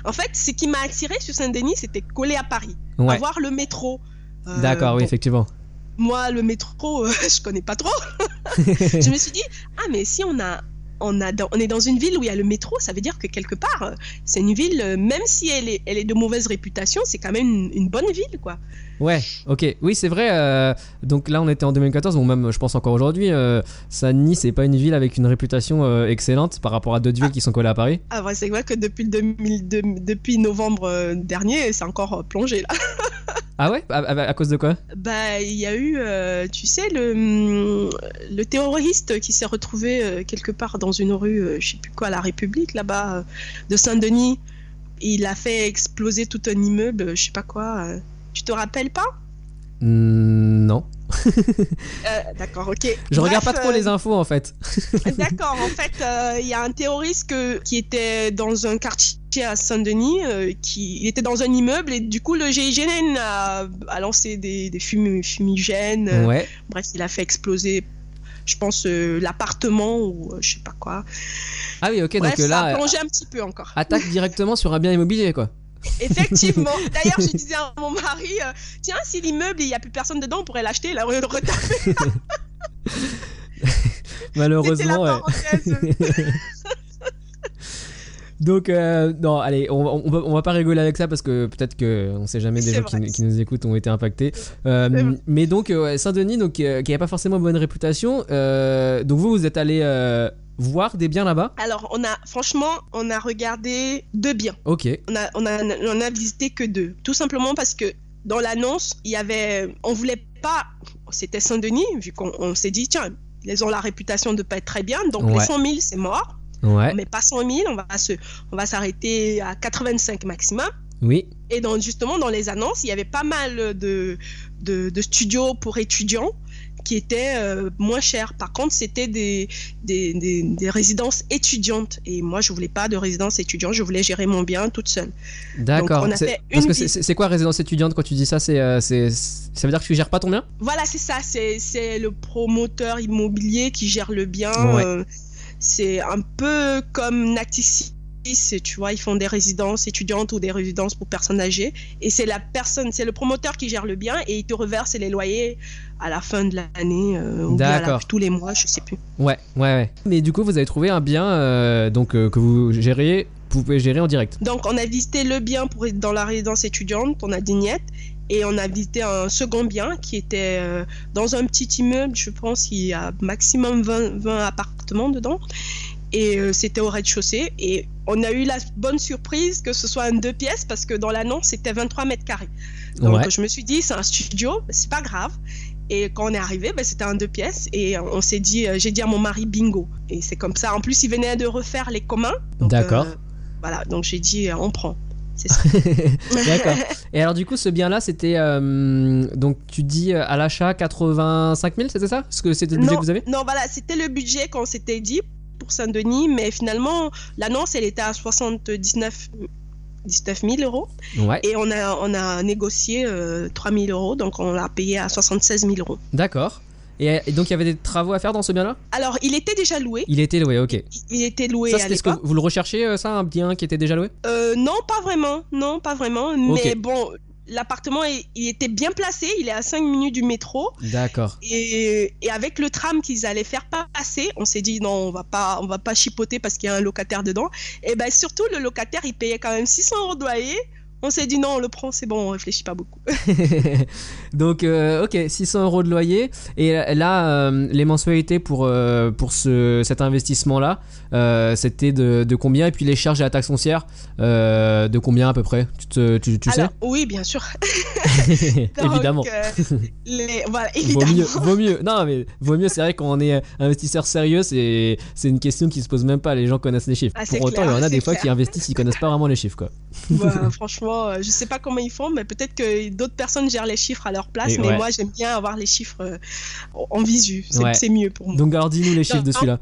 En fait ce qui m'a attiré sur Saint-Denis c'était collé à Paris. Ouais. Avoir le métro. D'accord. Oui, bon, effectivement. Moi, le métro, euh, [LAUGHS] je connais pas trop. [LAUGHS] je me suis dit, ah, mais si on a. On, a dans- on est dans une ville où il y a le métro, ça veut dire que quelque part, euh, c'est une ville, euh, même si elle est, elle est de mauvaise réputation, c'est quand même une, une bonne ville, quoi. Ouais, ok. Oui, c'est vrai. euh, donc là, on était en 2014, ou même, je pense encore aujourd'hui, euh, Saint-Denis, c'est pas une ville avec une réputation euh, excellente par rapport à d'autres villes qui sont collées à Paris. Ah, ouais, c'est vrai que depuis, le 2002 depuis novembre euh, dernier, c'est encore plongé, là. [LAUGHS] Ah ouais? À, à- à cause de quoi? Bah, il y a eu, tu sais, le, hum, le terroriste qui s'est retrouvé quelque part dans une rue, je sais plus quoi, la République, là-bas, de Saint-Denis. Il a fait exploser tout un immeuble, je sais pas quoi. Euh. Tu te rappelles pas Hmm, Non. Euh, D'accord, ok. Je regarde pas trop euh, les infos en fait. [LAUGHS] D'accord, en fait, euh, il y a un terroriste que- qui était dans un quartier à Saint-Denis, euh, qui il était dans un immeuble et du coup le GIGN a, a lancé des, des fumi- fumigènes. euh, Ouais. Bref, il a fait exploser, je pense, euh, l'appartement ou euh, je sais pas quoi. Ah oui, ok. Bref, donc euh, ça a là, plongé un petit peu encore. attaque [LAUGHS] directement sur un bien immobilier quoi. Effectivement. [LAUGHS] D'ailleurs, je disais à mon mari, euh, tiens, si l'immeuble il y a plus personne dedans, on pourrait l'acheter, et le retaper. [LAUGHS] La Malheureusement, ouais. parenthèse. [LAUGHS] Donc, euh, non, allez, on, on, va, on va pas rigoler avec ça parce que peut-être que on sait jamais des gens qui, qui nous écoutent ont été impactés. Euh, mais donc, ouais, Saint-Denis, donc, qui n'avait pas forcément bonne réputation, donc vous, vous êtes allé voir des biens là-bas Alors, on a, franchement, on a regardé deux biens. Ok, On a, on a, on a visité que deux. Tout simplement parce que dans l'annonce, il y avait, on voulait pas, c'était Saint-Denis, vu qu'on on s'est dit, tiens, ils ont la réputation de pas être très bien, donc Ouais. les 100 000, c'est mort. ouais, met pas 100 000, on va se, on va s'arrêter à 85 maximum. oui, Et donc, justement, dans les annonces, il y avait pas mal de, de, de studios pour étudiants qui étaient euh, moins chers. Par contre, c'était des, des, des, des résidences étudiantes. Et moi, je voulais pas de résidence étudiante, je voulais gérer mon bien toute seule. d'accord. Parce que c'est- quoi résidence étudiante quand tu dis ça? C'est, euh, c'est, Ça veut dire que tu gères pas ton bien? Voilà, c'est ça. C'est c'est le promoteur immobilier qui gère le bien. Ouais. Euh, c'est un peu comme Naticis. Tu vois, ils font des résidences étudiantes ou des résidences pour personnes âgées. Et c'est la personne, c'est le promoteur qui gère le bien et il te reverse les loyers à la fin de l'année euh, ou à la- tous les mois, je sais plus. Ouais, ouais, ouais. Mais du coup, vous avez trouvé un bien euh, donc, euh, que vous gériez, vous pouvez gérer en direct. Donc, on a visité le bien pour être dans la résidence étudiante, on a Dignette, et on a visité un second bien qui était dans un petit immeuble, je pense, il y a maximum 20, 20 appartements dedans. Et euh, c'était au rez-de-chaussée. Et on a eu la bonne surprise que ce soit un deux pièces parce que dans l'annonce, c'était 23 mètres carrés. Donc, Ouais. je me suis dit, c'est un studio, c'est pas grave. Et quand on est arrivé, ben, c'était un deux pièces. Et on s'est dit, euh, j'ai dit à mon mari bingo. Et c'est comme ça. En plus, il venait de refaire les communs. D'accord. euh, voilà, donc j'ai dit, on prend. C'est ça. [LAUGHS] D'accord. Et alors, du coup, ce bien-là, c'était. euh, donc, tu dis à l'achat 85 000, c'était ça Parce que c'était le budget non, que vous avez? Non, voilà, c'était le budget qu'on s'était dit pour Saint-Denis, mais finalement, l'annonce, elle était à 79 19 000 euros Ouais. et on a, on a négocié euh, 3 000 euros, donc on l'a payé à 76 000 euros. D'accord. Et, et donc, il y avait des travaux à faire dans ce bien-là? Alors, il était déjà loué, Il était loué, ok. il- il était loué Ça, à ce que vous le recherchez, euh, ça, un bien qui était déjà loué? Euh, non, pas vraiment, non, pas vraiment, mais bon, l'appartement, il, était bien placé, il est à 5 minutes du métro. D'accord. Et, et avec le tram qu'ils allaient faire passer, on s'est dit non, on va pas, on va pas chipoter parce qu'il y a un locataire dedans. Et ben surtout le locataire, il payait quand même 600 euros de loyer. On s'est dit non, on le prend, c'est bon, on réfléchit pas beaucoup. [LAUGHS] [LAUGHS] donc, euh, ok, 600 euros de loyer. Et là, euh, les mensualités pour, euh, pour ce, cet investissement-là, euh, c'était de, de combien? Et puis les charges et la taxe foncière, euh, de combien à peu près? Tu, te- tu, tu Alors oui, bien sûr. sais [LAUGHS] [LAUGHS] Donc, Évidemment. euh, les- voilà, [LAUGHS] Vaut mieux, vaut mieux. Non, mais vaut mieux, c'est vrai, quand on est investisseur sérieux, c'est c'est une question qui se pose même pas. Les gens connaissent les chiffres. Ah, Pour autant, clair, il y en a des fois clair. qui investissent, ils connaissent pas vraiment les chiffres, quoi. Bah, franchement, je sais pas comment ils font, mais peut-être que d'autres personnes gèrent les chiffres à leur place. Et mais ouais. moi, j'aime bien avoir les chiffres en visu. C'est Ouais. mieux pour moi. Donc, alors, dis-nous les chiffres de Non, celui-là.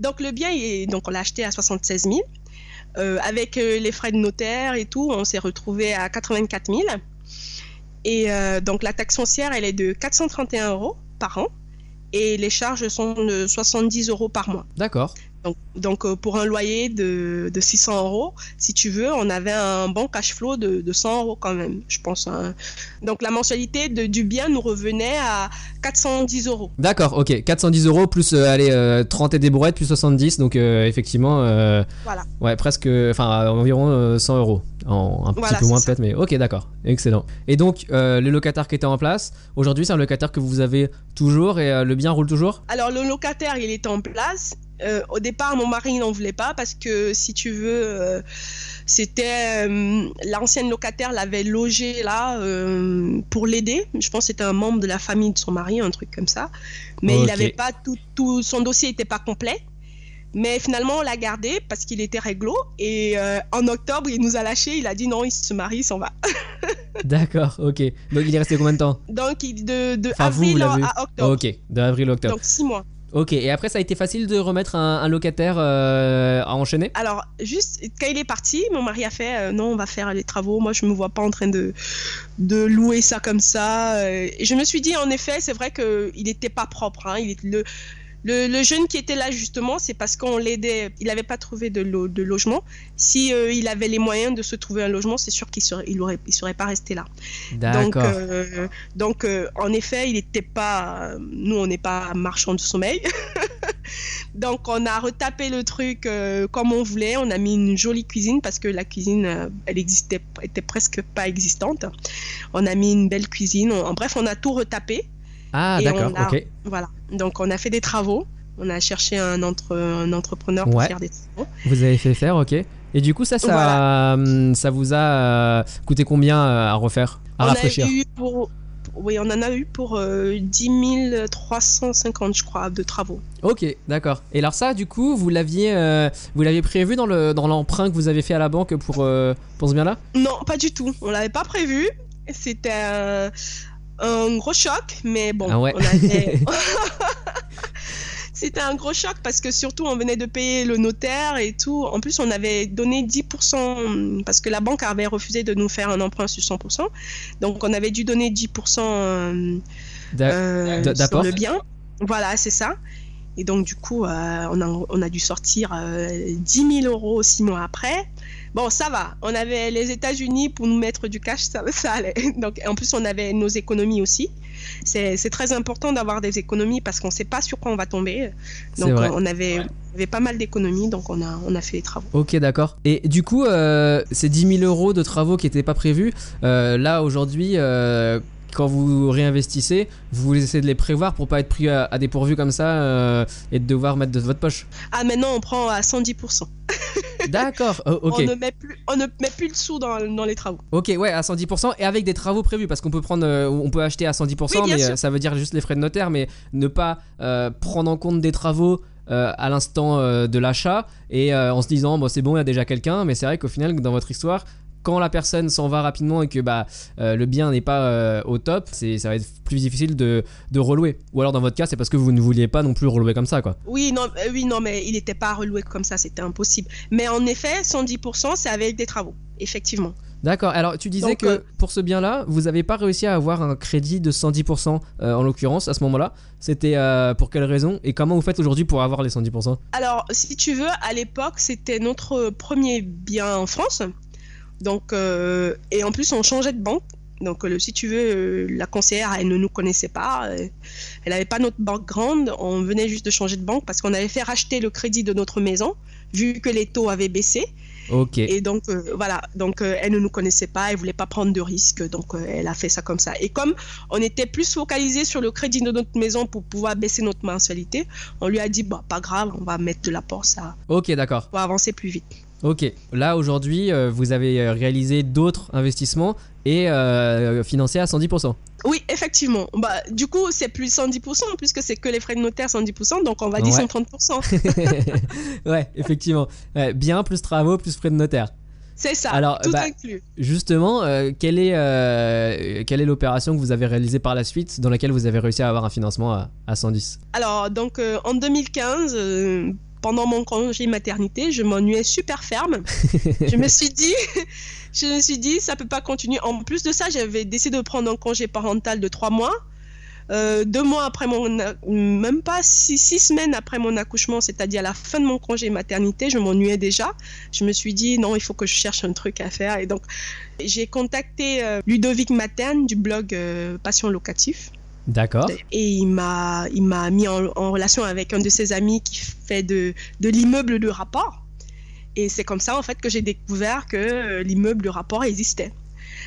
Donc le bien, il est- donc on l'a acheté à 76 000. Euh, avec euh, les frais de notaire et tout, on s'est retrouvé à 84 000. Et euh, donc la taxe foncière, elle est de 431 euros par an. Et les charges sont de 70 euros par mois. D'accord. Donc, donc euh, pour un loyer de, de 600 euros, si tu veux, on avait un bon cash flow de, de 100 euros quand même, je pense. hein. Donc la mensualité de, du bien nous revenait à 410 euros. D'accord, ok. 410 euros plus, euh, allez, euh, 30 et des brouettes plus 70. Donc, euh, effectivement, euh, Voilà. ouais, presque, enfin, environ euh, 100 euros. En, un Voilà, petit peu moins peut-être, mais ok, d'accord. Excellent. Et donc, euh, le locataire qui était en place, aujourd'hui, c'est un locataire que vous avez toujours et euh, le bien roule toujours? Alors le locataire, il était en place. Euh, au départ, mon mari n'en voulait pas parce que si tu veux, euh, c'était euh, l'ancienne locataire l'avait logé là pour l'aider. Je pense que c'était un membre de la famille de son mari, un truc comme ça. Mais il avait pas tout, tout son dossier n'était pas complet. Mais finalement, on l'a gardé parce qu'il était réglo. Et en octobre, il nous a lâché. Il a dit non, il se marie, il s'en va. [LAUGHS] D'accord, ok. Donc, il est resté combien de temps? Donc, de, de Enfin, avril vous à octobre. Ok, d'avril à octobre. Donc, six mois. Ok, et après, ça a été facile de remettre un, locataire euh, à enchaîner? Alors, juste quand il est parti, mon mari a fait euh, non, on va faire les travaux. Moi, je me vois pas en train de, de louer ça comme ça. Euh, Et je me suis dit, en effet, c'est vrai qu'il n'était pas propre. hein. Il le, le, le jeune qui était là, justement, c'est parce qu'on l'aidait. Il n'avait pas trouvé de, lo- de logement. Si euh, il avait les moyens de se trouver un logement, c'est sûr qu'il serait, il aurait, il serait pas resté là. Donc, D'accord. euh, donc euh, en effet, il n'était pas. Nous, on n'est pas marchand de sommeil. [LAUGHS] Donc on a retapé le truc comme on voulait. On a mis une jolie cuisine parce que la cuisine, elle existait, était presque pas existante. On a mis une belle cuisine. en bref, on a tout retapé. Ah d'accord, ok. Voilà. Donc on a fait des travaux. On a cherché un, entre, un entrepreneur pour Ouais. faire des travaux. Vous avez fait faire, ok. Et du coup, ça, ça, hum, ça vous a euh, coûté combien euh, à refaire, à on rafraîchir pour, oui, on en a eu pour euh, 10 350, je crois, de travaux. Ok, d'accord. Et alors ça, du coup, vous l'aviez, euh, vous l'aviez prévu dans le dans l'emprunt que vous avez fait à la banque pour pour ce bien-là? Non, pas du tout. On l'avait pas prévu. C'était un, un gros choc, mais bon, Ah ouais. on avait- [LAUGHS] [LAUGHS] C'était un gros choc parce que surtout on venait de payer le notaire et tout. En plus, on avait donné 10% parce que la banque avait refusé de nous faire un emprunt sur 100%. Donc on avait dû donner 10% euh, euh, sur le bien. Voilà, c'est ça. Et donc, du coup, euh, on, a, on a dû sortir euh, 10 000 euros six mois après. Bon, ça va. On avait les États-Unis pour nous mettre du cash, ça, ça allait. [LAUGHS] Donc, en plus, on avait nos économies aussi. C'est très important d'avoir des économies parce qu'on ne sait pas sur quoi on va tomber. Donc, vrai. on avait, on avait pas mal d'économies, donc on a, on a fait les travaux. Ok, d'accord. Et du coup, euh, ces 10 000 euros de travaux qui n'étaient pas prévus, euh, là aujourd'hui, euh, quand vous réinvestissez, vous essayez de les prévoir pour pas être pris à, à dépourvu comme ça euh, et de devoir mettre de votre poche. Ah, maintenant, on prend à 110%. [LAUGHS] D'accord. oh, ok. On, ne met plus, on ne met plus le sou dans, dans les travaux. Ok, ouais, à 110% et avec des travaux prévus parce qu'on peut prendre, euh, on peut acheter à 110%, Oui, bien mais sûr. euh, ça veut dire juste les frais de notaire, mais ne pas euh, prendre en compte des travaux. euh, à l'instant euh, de l'achat et euh, en se disant bon c'est bon il y a déjà quelqu'un mais c'est vrai qu'au final dans votre histoire quand la personne s'en va rapidement et que bah euh, le bien n'est pas euh, au top c'est ça va être plus difficile de, de relouer ou alors dans votre cas c'est parce que vous ne vouliez pas non plus relouer comme ça quoi Oui, non, euh, oui, non, mais il n'était pas reloué comme ça, c'était impossible. Mais en effet, 110%, c'est avec des travaux, effectivement. D'accord. Alors, tu disais Donc, que euh, pour ce bien-là, vous n'avez pas réussi à avoir un crédit de 110% euh, en l'occurrence à ce moment-là. C'était euh, pour quelle raison Et comment vous faites aujourd'hui pour avoir les 110% Alors, si tu veux, à l'époque, c'était notre premier bien en France. Donc, euh, et en plus, on changeait de banque. Donc, euh, si tu veux, euh, la conseillère, elle ne nous connaissait pas. elle n'avait pas notre background. On venait juste de changer de banque parce qu'on avait fait racheter le crédit de notre maison, vu que les taux avaient baissé. Ok. Et donc, voilà, donc elle ne nous connaissait pas, elle voulait pas prendre de risques, donc elle a fait ça comme ça. Et comme on était plus focalisé sur le crédit de notre maison pour pouvoir baisser notre mensualité, on lui a dit, bah, pas grave, on va mettre de l'apport, ça Ok, d'accord. va avancer plus vite. Ok. Là, aujourd'hui, euh, vous avez euh, réalisé d'autres investissements et euh, financé à 110%. Oui, effectivement. Bah, du coup, c'est plus 110%, puisque c'est que les frais de notaire 110%, donc on va dire Ouais. 130%. [LAUGHS] ouais, effectivement. Ouais, bien plus travaux, plus frais de notaire. C'est ça, Alors, tout bah, inclus. Justement, euh, quelle est, euh, quelle est l'opération que vous avez réalisée par la suite dans laquelle vous avez réussi à avoir un financement à, à 110 Alors, donc, euh, en 2015, euh, pendant mon congé maternité, je m'ennuyais super ferme. je me suis dit, [LAUGHS] je me suis dit, ça peut pas continuer. En plus de ça, j'avais décidé de prendre un congé parental de trois mois. Euh, deux mois après mon, même pas six, six semaines après mon accouchement, c'est-à-dire à la fin de mon congé maternité, je m'ennuyais déjà. Je me suis dit non, il faut que je cherche un truc à faire. Et donc, j'ai contacté euh, Ludovic Materne du blog euh, Passion Locatif. D'accord. Et il m'a, il m'a mis en, relation avec un de ses amis qui fait de, de l'immeuble de rapport. Et c'est comme ça, en fait, que j'ai découvert que euh, l'immeuble de rapport existait.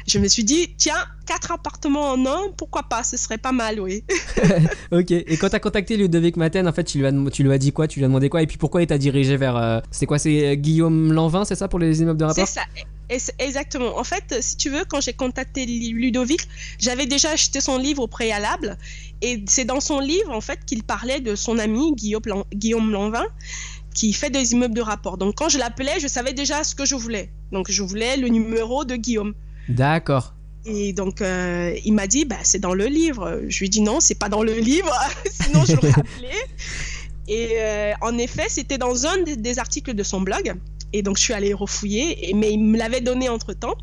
Je me suis dit, tiens, quatre appartements en un, pourquoi pas, ce serait pas mal, oui. [LAUGHS] [LAUGHS] Ok, et quand t'as contacté Ludovic Maten, en fait, tu lui, as, tu lui as dit quoi Tu lui as demandé quoi Et puis pourquoi il t'a dirigé vers. euh, c'est quoi C'est euh, Guillaume Lanvin, c'est ça pour les immeubles de rapport? C'est ça. Exactement. En fait, si tu veux, quand j'ai contacté Ludovic, j'avais déjà acheté son livre au préalable. Et c'est dans son livre, en fait, qu'il parlait de son ami Guillaume Lanvin, qui fait des immeubles de rapport. Donc, quand je l'appelais, je savais déjà ce que je voulais. Donc, je voulais le numéro de Guillaume. D'accord. Et donc, euh, il m'a dit, bah, c'est dans le livre. Je lui ai dit, non, c'est pas dans le livre, [LAUGHS] sinon je l'aurais appelé. Et euh, en effet, c'était dans un des, articles de son blog. Et donc, je suis allée refouiller, mais il me l'avait donné entre temps.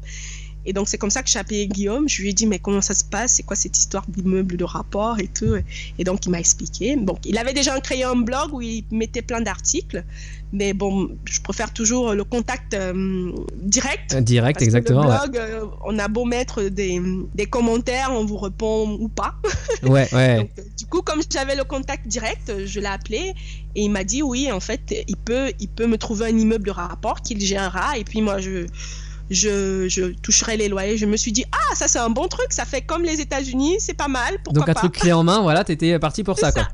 Et donc, c'est comme ça que j'ai appelé Guillaume. Je lui ai dit, mais comment ça se passe? C'est quoi cette histoire d'immeuble de rapport et tout? Et donc, il m'a expliqué. Donc, il avait déjà créé un blog où il mettait plein d'articles. Mais bon, je préfère toujours le contact euh, direct. Direct, parce exactement. Que le blog, euh, on a beau mettre des, des, commentaires, on vous répond ou pas. [LAUGHS] Ouais, ouais. Donc, du coup, comme j'avais le contact direct, je l'ai appelé et il m'a dit oui, en fait, il peut, il peut me trouver un immeuble de rapport qu'il gérera. Et puis moi, je je, je, toucherai les loyers. Je me suis dit, ah, ça c'est un bon truc, ça fait comme les États-Unis, c'est pas mal. Donc un pas? truc clé en main, voilà, t'étais parti pour ça, ça, quoi.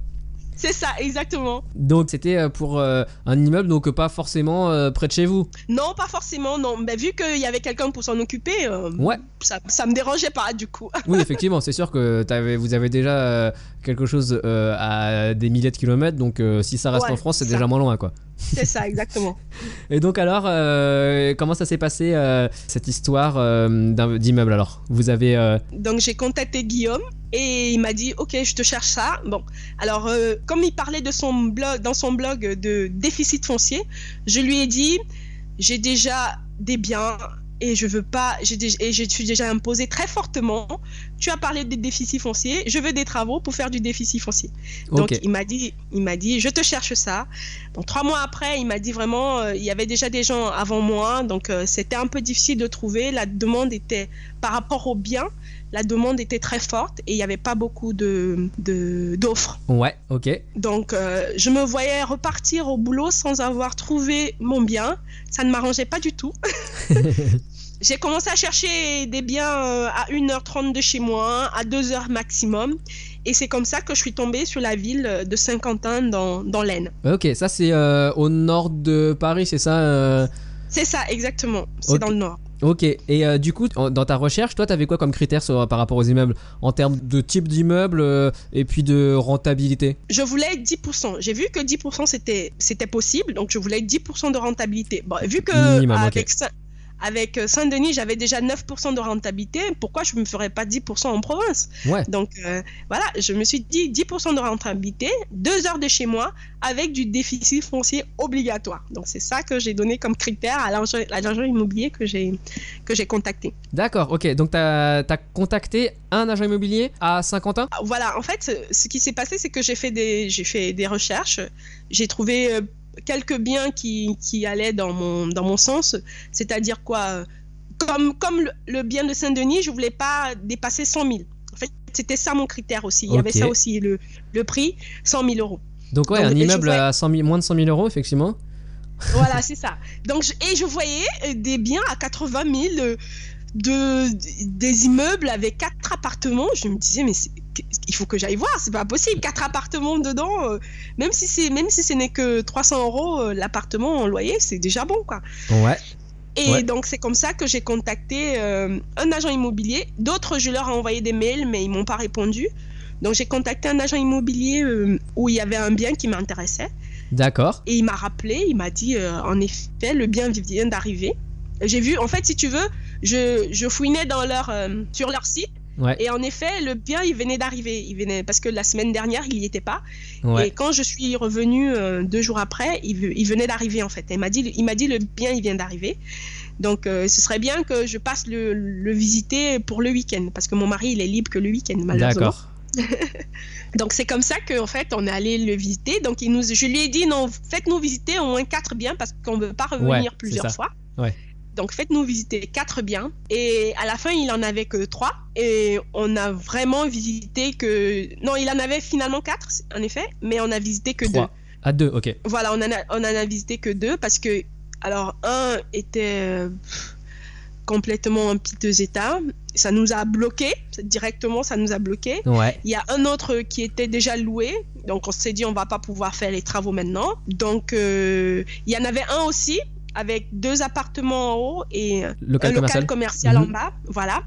C'est ça, exactement. Donc c'était pour euh, un immeuble, donc pas forcément euh, près de chez vous. Non, pas forcément, non. Mais vu qu'il y avait quelqu'un pour s'en occuper, euh, ouais. ça, ça me dérangeait pas du coup. [LAUGHS] oui, effectivement, c'est sûr que avais, vous avez déjà quelque chose à des milliers de kilomètres, donc si ça reste Ouais, en France, c'est déjà moins loin, quoi. C'est ça, exactement. [LAUGHS] Et donc alors, euh, comment ça s'est passé euh, cette histoire euh, d'immeuble alors? Vous avez Donc j'ai contacté Guillaume et il m'a dit ok je te cherche ça. Bon alors comme il parlait de son blog dans son blog de déficit foncier, je lui ai dit j'ai déjà des biens et je veux pas j'ai déjà, et je suis déjà imposé très fortement. Tu as parlé des déficits fonciers, je veux des travaux pour faire du déficit foncier. Donc il m'a dit, il m'a dit, je te cherche ça. Bon, trois mois après, il m'a dit vraiment, euh, il y avait déjà des gens avant moi, donc euh, c'était un peu difficile de trouver. La demande était, par rapport aux biens, la demande était très forte et il n'y avait pas beaucoup de de- d'offres. Ouais, ok. Donc euh, je me voyais repartir au boulot sans avoir trouvé mon bien. Ça ne m'arrangeait pas du tout. [LAUGHS] [LAUGHS] J'ai commencé à chercher des biens euh, à 1h30 de chez moi, à 2h maximum. Et c'est comme ça que je suis tombée sur la ville de Saint-Quentin dans, dans l'Aisne. Ok, ça c'est euh, au nord de Paris, c'est ça euh, C'est ça, exactement. C'est dans le nord. Ok, et euh, du coup, en- dans ta recherche, toi, t'avais quoi comme critère sur- par rapport aux immeubles? En termes de type d'immeuble euh, et puis de rentabilité? Je voulais 10%. J'ai vu que 10% c'était, c'était possible, donc je voulais 10% de rentabilité. Bon, vu que Minimum, ok. avec, Saint- avec euh, Saint-Denis, j'avais déjà 9% de rentabilité, pourquoi je ne me ferais pas 10% en province? Ouais. Donc euh, voilà, je me suis dit 10% de rentabilité, deux heures de chez moi, avec du déficit foncier obligatoire. Donc c'est ça que j'ai donné comme critère à l'agent immobilier que j'ai, que j'ai contacté. D'accord, ok. Donc t'as as contacté un agent immobilier à Saint-Quentin? Ah, Voilà, en fait, ce- qui s'est passé, c'est que j'ai fait des, j'ai fait des recherches. J'ai trouvé euh, quelques biens qui, qui allaient dans mon, dans mon sens. C'est-à-dire quoi Comme, comme le, le bien de Saint-Denis, je voulais pas dépasser 100 000. En fait, c'était ça mon critère aussi. Il y avait ça aussi, le, le prix, 100 000 euros. Donc ouais, Donc, un immeuble à 100 000 moins de 100 000 euros, effectivement. Voilà, c'est ça. Donc, je- et je voyais euh, des biens à 80 000, euh, de, des immeubles avec quatre appartements. Je me disais, mais il faut que j'aille voir, c'est pas possible. Quatre appartements dedans, euh, même si c'est même si ce n'est que 300 euros euh, l'appartement en loyer, c'est déjà bon, quoi. Ouais. Et Ouais. donc, c'est comme ça que j'ai contacté euh, un agent immobilier. D'autres, je leur ai envoyé des mails, mais ils m'ont pas répondu. Donc, j'ai contacté un agent immobilier où il y avait un bien qui m'intéressait. D'accord. Et il m'a rappelé, il m'a dit, en effet, le bien vient d'arriver. J'ai vu, en fait, si tu veux, je, je fouinais dans leur, euh, sur leur site. Ouais. Et en effet, le bien, il venait d'arriver. Il venait parce que la semaine dernière, il n'y était pas. Ouais. Et quand je suis revenue euh, deux jours après, il, ve- il venait d'arriver en fait. Et Il m'a dit, il m'a dit le bien, il vient d'arriver. Donc, euh, ce serait bien que je passe le, le visiter pour le week-end parce que mon mari, il est libre que le week-end malheureusement. D'accord. [LAUGHS] Donc c'est comme ça qu'en fait on est allé le visiter. Donc il nous, je lui ai dit non, faites-nous visiter au moins quatre biens parce qu'on ne veut pas revenir Ouais, plusieurs fois. Ouais. Donc faites-nous visiter quatre biens. Et à la fin il en avait que trois. Et on a vraiment visité que non, il en avait finalement quatre en effet, mais on a visité que deux. À deux, ok. Voilà, on en a, on en a visité que deux parce que alors un était euh, complètement en piteux état. Ça nous a bloqué directement, ça nous a bloqué. Ouais. Il y a un autre qui était déjà loué, donc on s'est dit on va pas pouvoir faire les travaux maintenant. Donc euh, il y en avait un aussi avec deux appartements en haut et un Local commercial. local commercial en Mhm. bas, voilà.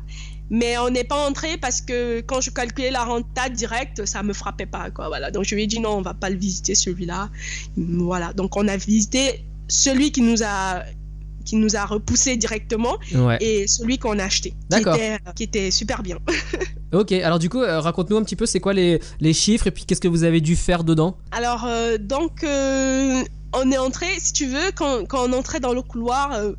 Mais on n'est pas entré parce que quand je calculais la renta directe, ça me frappait pas quoi. Voilà, donc je lui ai dit non, on va pas le visiter celui-là. Voilà, donc on a visité celui qui nous a qui nous a repoussé directement Ouais. et celui qu'on a acheté, qui D'accord. était, qui était super bien. [LAUGHS] Ok, alors du coup, euh, raconte-nous un petit peu c'est quoi les, les chiffres et puis qu'est-ce que vous avez dû faire dedans? Alors, euh, donc, euh, on est entré, si tu veux, quand, quand on entrait dans le couloir, euh,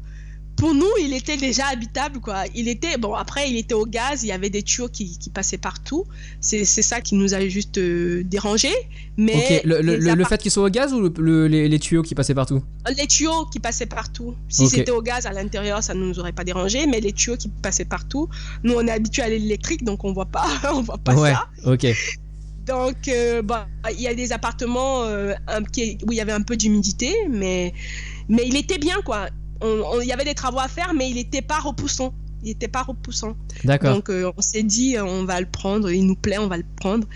pour nous, il était déjà habitable, quoi. Il était, bon, après, il était au gaz, il y avait des tuyaux qui, qui passaient partout. C'est ça qui nous a juste euh, dérangé. Mais le, le, le, fait qu'il soit au gaz ou les, les, tuyaux qui passaient partout? Les tuyaux qui passaient partout. Si c'était au gaz à l'intérieur, ça ne nous aurait pas dérangé, mais les tuyaux qui passaient partout, nous, on est habitué à l'électrique, donc on voit pas, [LAUGHS] on voit pas ouais, ça. Ok. Donc, euh, bah, il y a des appartements euh, où il y avait un peu d'humidité, mais, mais il était bien, quoi il y avait des travaux à faire, mais il n'était pas repoussant. Il n'était pas repoussant. D'accord. Donc euh, on s'est dit, on va le prendre, il nous plaît, on va le prendre.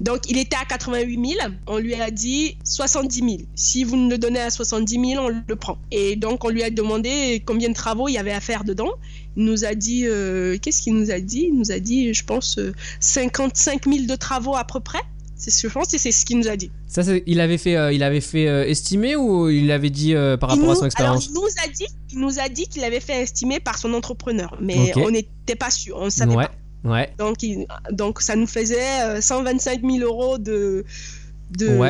Donc il était à 88 000, on lui a dit 70 000. Si vous nous le donnez à 70 000, on le prend. Et donc on lui a demandé combien de travaux il y avait à faire dedans. Il nous a dit, euh, qu'est-ce qu'il nous a dit? Il nous a dit, je pense, 55 euh, 000 de travaux à peu près. C'est ce, je pense que c'est ce qu'il nous a dit. Ça, il avait fait, euh, il avait fait euh, estimer ou il avait dit euh, par rapport à son expérience? il nous a dit, il nous a dit qu'il avait fait estimer par son entrepreneur, mais on n'était pas sûr, on ne savait ouais. pas. Ouais. Donc, donc ça nous faisait 125 000 euros de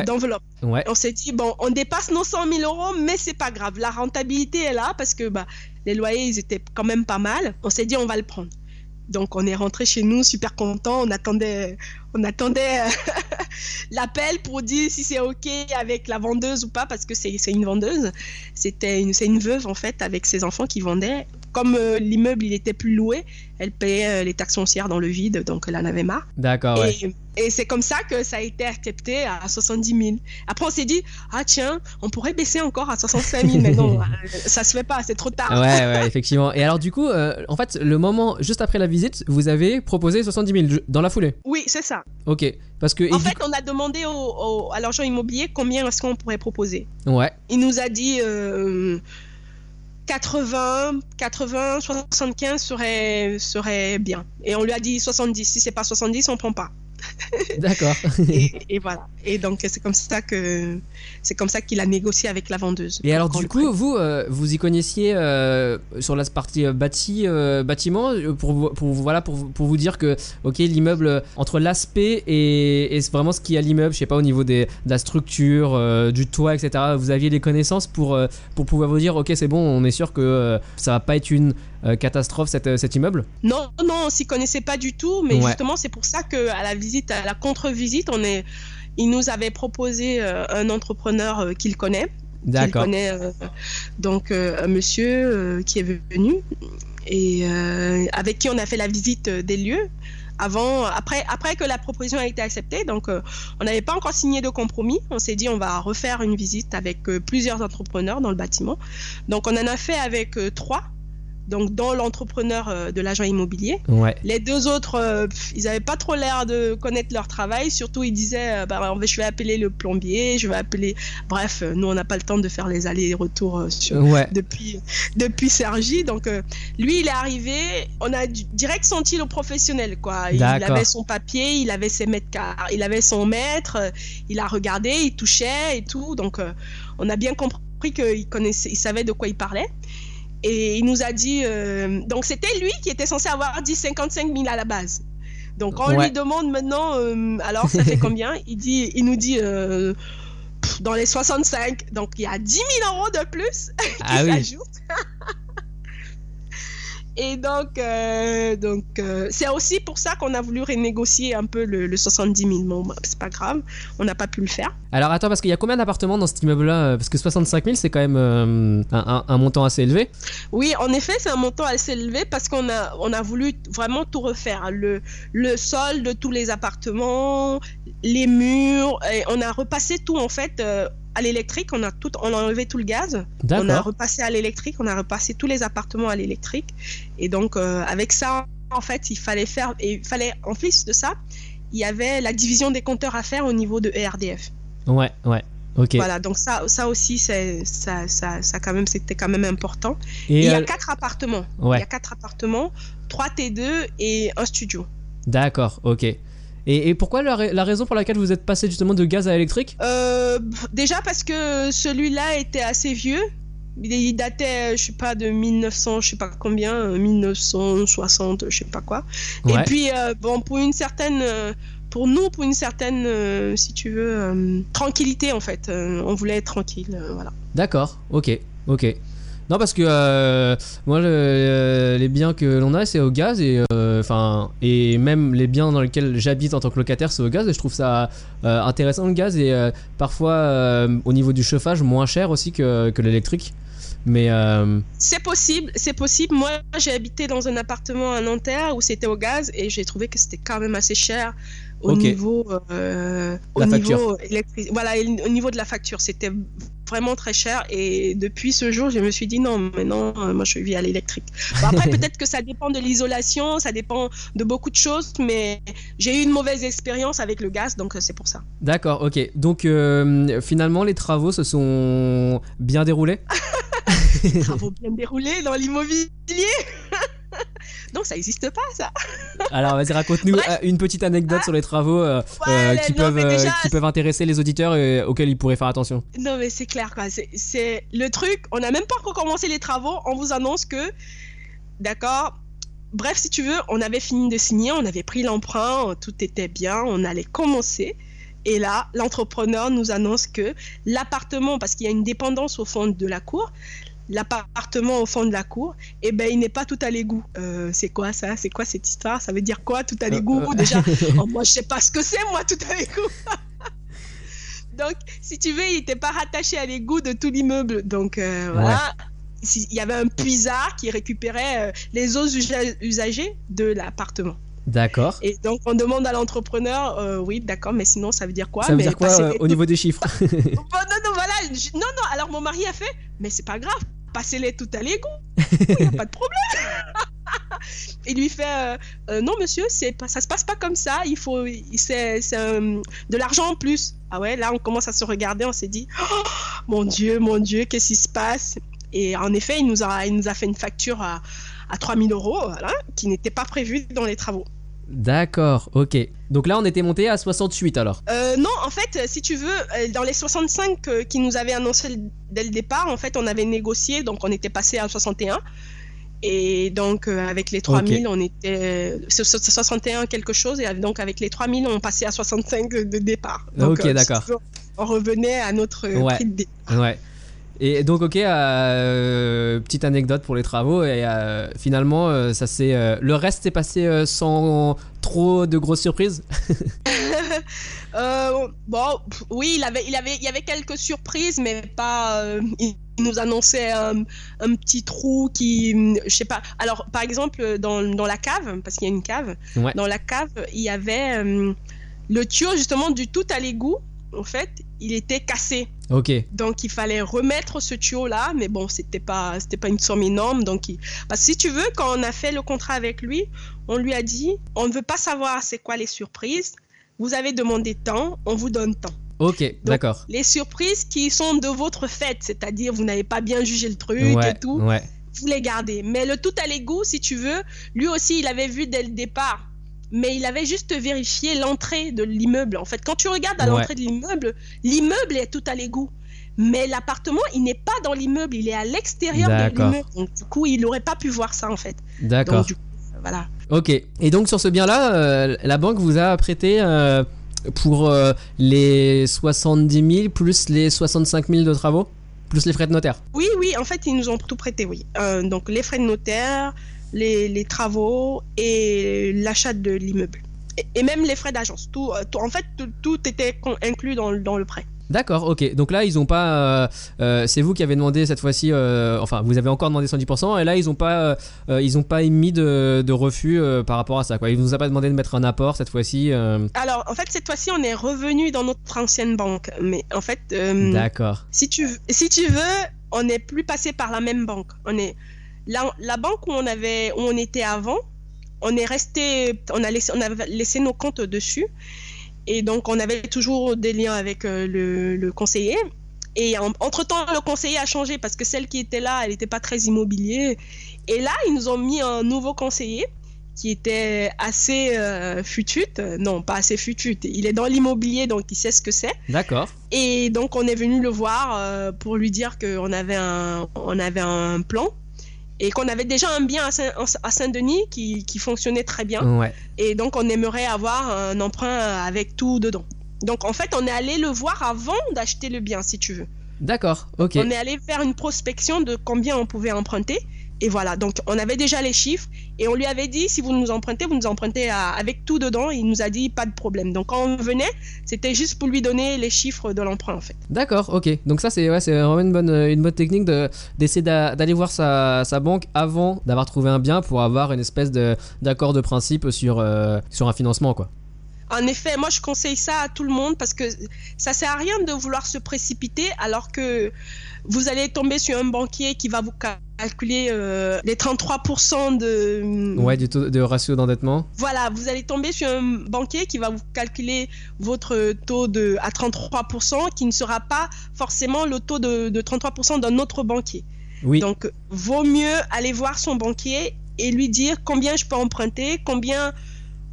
d'enveloppe. Ouais. On s'est dit bon, on dépasse nos 100 000 euros, mais c'est pas grave, la rentabilité est là parce que bah, les loyers ils étaient quand même pas mal. On s'est dit on va le prendre. Donc on est rentré chez nous super content. On attendait, on attendait euh, [LAUGHS] l'appel pour dire si c'est ok avec la vendeuse ou pas parce que c'est une vendeuse. C'était une, c'est une veuve en fait avec ses enfants qui vendaient. Comme euh, l'immeuble il était plus loué, elle payait euh, les taxes foncières dans le vide, donc elle en avait marre. D'accord. Ouais. Et, c'est comme ça que ça a été accepté à 70 000. Après on s'est dit ah tiens on pourrait baisser encore à 65 000, mais non [LAUGHS] ça se fait pas, c'est trop tard. Ouais ouais [LAUGHS] effectivement. Et alors du coup en fait le moment juste après la visite vous avez proposé 70 000 dans la foulée? Oui c'est ça. Ok. Parce que, en fait, on a demandé au, à l'agent immobilier combien est-ce qu'on pourrait proposer. Ouais. Il nous a dit 80, 80, 75 serait, serait bien. Et on lui a dit 70. Si c'est pas 70, on prend pas. [LAUGHS] D'accord. et, voilà. Et donc c'est comme ça que c'est comme ça qu'il a négocié avec la vendeuse. Et alors du coup, vous euh, vous y connaissiez euh, sur la partie euh, bâti bâtiment pour, pour voilà pour, pour vous dire que ok l'immeuble entre l'aspect et, et vraiment ce qu'il y a l'immeuble, je sais pas au niveau des, de la structure, du toit, etc. Vous aviez des connaissances pour pour pouvoir vous dire ok c'est bon, on est sûr que ça va pas être une catastrophe cet, cet immeuble? Non, non, on s'y connaissait pas du tout, mais justement c'est pour ça que à la visite, à la contre-visite, on est, il nous avait proposé euh, un entrepreneur euh, qu'il connaît. D'accord. connaît euh, donc un monsieur qui est venu et avec qui on a fait la visite des lieux avant, après, après que la proposition a été acceptée, donc on n'avait pas encore signé de compromis. On s'est dit on va refaire une visite avec plusieurs entrepreneurs dans le bâtiment. Donc on en a fait avec trois donc dans l'entrepreneur euh, de l'agent immobilier. Les deux autres, euh, ils n'avaient pas trop l'air de connaître leur travail. Surtout, ils disaient, euh, bah, je vais appeler le plombier, je vais appeler. Bref, nous, on n'a pas le temps de faire les allers-retours depuis depuis Sergi. Donc lui, il est arrivé, on a direct senti le professionnel, quoi. Il avait son papier, il avait ses mètres il avait son maître, il a regardé, il touchait et tout. Donc on a bien compris qu'il connaissait, il savait de quoi il parlait. Et il nous a dit. Euh, donc, c'était lui qui était censé avoir dit 55 000 à la base. Donc, on lui demande maintenant, euh, alors ça fait [LAUGHS] combien? Il, dit, il nous dit euh, dans les 65. Donc, il y a 10 000 euros de plus [LAUGHS] qui ah s'ajoutent. [LAUGHS] Et donc, euh, donc euh, c'est aussi pour ça qu'on a voulu renégocier un peu le, 70 000. Bon, bah, c'est pas grave, on n'a pas pu le faire. Alors attends, parce qu'il y a combien d'appartements dans cet immeuble-là Parce que 65 000, c'est quand même euh, un, montant assez élevé. Oui, en effet, c'est un montant assez élevé parce qu'on a, on a voulu vraiment tout refaire. Le, le sol de tous les appartements, les murs, et on a repassé tout en fait à l'électrique, on a tout, on a enlevé tout le gaz, on a repassé à l'électrique, on a repassé tous les appartements à l'électrique, et donc euh, avec ça, en fait, il fallait faire, et il fallait en plus de ça, il y avait la division des compteurs à faire au niveau de ERDF. Ouais, ouais. ok. Voilà, donc ça, ça aussi, c'est, ça, ça, ça, quand même, c'était quand même important. Et, il y a euh, quatre appartements. Ouais. Il y a quatre appartements, trois T2 et un studio. D'accord, ok. Et, pourquoi la, raison pour laquelle vous êtes passé justement de gaz à électrique? Euh, Déjà parce que celui-là était assez vieux. Il datait, je sais pas, de 1900, je sais pas combien, 1960, je sais pas quoi. Et puis, euh, bon, pour une certaine, euh, pour nous, pour une certaine, si tu veux, tranquillité en fait. on voulait être tranquille, voilà. D'accord, ok, ok. Non, parce que euh, moi, euh, les biens que l'on a, c'est au gaz et euh, et même les biens dans lesquels j'habite en tant que locataire, c'est au gaz. Et je trouve ça intéressant le gaz et parfois au niveau du chauffage moins cher aussi que, que l'électrique. Mais C'est possible, c'est possible. Moi, j'ai habité dans un appartement à Nanterre où c'était au gaz et j'ai trouvé que c'était quand même assez cher au niveau, euh, au niveau. Voilà, au niveau de la facture, c'était vraiment très cher. Et depuis ce jour, je me suis dit non, maintenant, euh, moi, je vis à l'électrique. Bon, après, [LAUGHS] peut-être que ça dépend de l'isolation, ça dépend de beaucoup de choses, mais j'ai eu une mauvaise expérience avec le gaz, donc euh, c'est pour ça. d'accord, ok. Donc euh, finalement, les travaux se sont bien déroulés? [LAUGHS] Travaux bien déroulés dans l'immobilier? [LAUGHS] [LAUGHS] donc ça n'existe pas, ça. [LAUGHS] Alors vas-y, raconte-nous Bref. euh, une petite anecdote sur les travaux euh, Ouais, euh, qui, non, peuvent, déjà, qui peuvent intéresser les auditeurs et auxquels ils pourraient faire attention. Non, mais c'est clair, quoi. C'est- C'est le truc. On n'a même pas encore commencé les travaux. On vous annonce que, d'accord. Bref, si tu veux, on avait fini de signer, on avait pris l'emprunt, tout était bien, on allait commencer. Et là, l'entrepreneur nous annonce que l'appartement, parce qu'il y a une dépendance au fond de la cour, l'appartement au fond de la cour, eh ben, il n'est pas tout à l'égout. Euh, c'est quoi ça? C'est quoi cette histoire? Ça veut dire quoi tout à l'égout? Euh, euh. Déjà, [LAUGHS] oh, moi, je sais pas ce que c'est, moi, tout à l'égout. [LAUGHS] Donc, si tu veux, il n'était pas rattaché à l'égout de tout l'immeuble. Donc, voilà. Il y avait un puisard qui récupérait les eaux usa- usagées de l'appartement. D'accord. Et donc, on demande à l'entrepreneur, euh, oui, d'accord, mais sinon, ça veut dire quoi? Ça veut mais dire quoi euh, au niveau des chiffres? [LAUGHS] Bon, non, non, voilà. je- Non, non, alors mon mari a fait, mais c'est pas grave, passez-les tout à l'égout. Il n'y a pas de problème. [LAUGHS] Il lui fait, euh, Euh, non, monsieur, c'est pas, ça se passe pas comme ça, il faut, c'est c'est, euh, de l'argent en plus. Ah ouais, là, on commence à se regarder, on s'est dit, Oh, mon Dieu, mon Dieu, qu'est-ce qui se passe? Et en effet, il nous a, il nous a fait une facture à, à 3000 euros, voilà, qui n'était pas prévue dans les travaux. D'accord, ok. Donc là, on était monté à 68 alors. Euh, non, en fait, euh, si tu veux, euh, dans les 65 euh, qui nous avaient annoncé dès le départ, en fait, on avait négocié, donc on était passé à 61. Et donc, euh, avec les 3000, on était. So- 61 quelque chose, et donc avec les 3000, on passait à 65 de départ. Donc, Ok, euh, d'accord. On revenait à notre euh, Ouais. prix de départ. Ouais. Et donc, ok, euh, petite anecdote pour les travaux. Et euh, finalement, euh, ça euh, le reste s'est passé sans trop de grosses surprises? [LAUGHS] Bon, oui, il avait, il avait, il y avait quelques surprises, mais pas. il nous annonçait un, un petit trou qui, je sais pas. Alors, par exemple, dans, dans la cave, parce qu'il y a une cave, Ouais. dans la cave, il y avait le tuyau justement du tout à l'égout. En fait, il était cassé, Ok. donc il fallait remettre ce tuyau là, mais bon, c'était pas, c'était pas une somme énorme. Donc, il- parce que si tu veux, quand on a fait le contrat avec lui, on lui a dit, on ne veut pas savoir c'est quoi les surprises. Vous avez demandé tant, on vous donne tant. Ok, d'accord. Les surprises qui sont de votre fait, c'est-à-dire vous n'avez pas bien jugé le truc Ouais, et tout, ouais. vous les gardez. Mais le tout à l'égout, si tu veux, lui aussi, il avait vu dès le départ. Mais il avait juste vérifié l'entrée de l'immeuble. En fait, quand tu regardes à Ouais. l'entrée de l'immeuble, l'immeuble est tout à l'égout. Mais l'appartement, il n'est pas dans l'immeuble, il est à l'extérieur de l'immeuble. Donc, du coup, il n'aurait pas pu voir ça, en fait. D'accord. Voilà. Ok. Et donc sur ce bien-là, euh, la banque vous a prêté euh, pour euh, les 70 000 plus les 65 000 de travaux plus les frais de notaire? Oui, oui, en fait, ils nous ont tout prêté, oui. Euh, donc, les frais de notaire, les, les travaux et l'achat de l'immeuble. Et, et même les frais d'agence. Tout, euh, tout- en fait, tout, tout était inclus dans, le- dans le prêt. D'accord, ok. Donc là, ils ont pas. euh, euh, c'est vous qui avez demandé cette fois-ci. euh, enfin, vous avez encore demandé 110%, et là, ils ont pas, ils ont pas émis de, de refus par rapport à ça. Quoi. Ils nous ont pas demandé de mettre un apport cette fois-ci. Alors, en fait, cette fois-ci, on est revenu dans notre ancienne banque. Mais en fait, D'accord. si, tu, si tu veux, on n'est plus passé par la même banque. On est, la, la banque où on, avait, où on était avant, on est resté, on a laissé, on avait laissé nos comptes dessus. Et donc, on avait toujours des liens avec euh, le, le conseiller. Et en- entre-temps, le conseiller a changé parce que celle qui était là, elle n'était pas très immobilier. Et là, ils nous ont mis un nouveau conseiller qui était assez euh, futute. Non, pas assez futute. Il est dans l'immobilier, donc il sait ce que c'est. D'accord. Et donc on est venu le voir euh, pour lui dire qu'on avait un, on avait un plan et qu'on avait déjà un bien à Saint- à Saint-Denis qui, qui fonctionnait très bien. Ouais. Et donc on aimerait avoir un emprunt avec tout dedans. Donc en fait on est allé le voir avant d'acheter le bien si tu veux. D'accord, ok. On est allé faire une prospection de combien on pouvait emprunter. Et voilà, donc on avait déjà les chiffres et on lui avait dit si vous nous empruntez, vous nous empruntez avec tout dedans. Il nous a dit pas de problème. Donc quand on venait, c'était juste pour lui donner les chiffres de l'emprunt en fait. D'accord, ok. Donc ça c'est ouais, c'est vraiment une bonne, une bonne technique de, d'essayer d'aller voir sa, banque avant d'avoir trouvé un bien pour avoir une espèce de, d'accord de principe sur, euh, sur un financement quoi. En effet, moi je conseille ça à tout le monde parce que ça sert à rien de vouloir se précipiter alors que vous allez tomber sur un banquier qui va vous calculer euh, les 33% de ouais du taux de ratio d'endettement. Voilà, vous allez tomber sur un banquier qui va vous calculer votre taux de à 33% qui ne sera pas forcément le taux de, de 33% d'un autre banquier. Oui. Donc vaut mieux aller voir son banquier et lui dire combien je peux emprunter, combien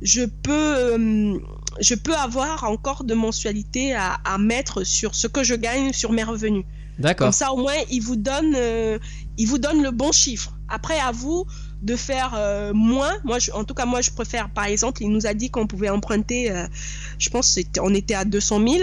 je peux, euh, je peux avoir encore de mensualité à, à, mettre sur ce que je gagne sur mes revenus. D'accord. Comme ça, au moins, il vous donne, euh, il vous donne le bon chiffre. Après, à vous de faire euh, moins. Moi, je, en tout cas, moi, je préfère, par exemple, il nous a dit qu'on pouvait emprunter, euh, je pense, était, on était à 200 000.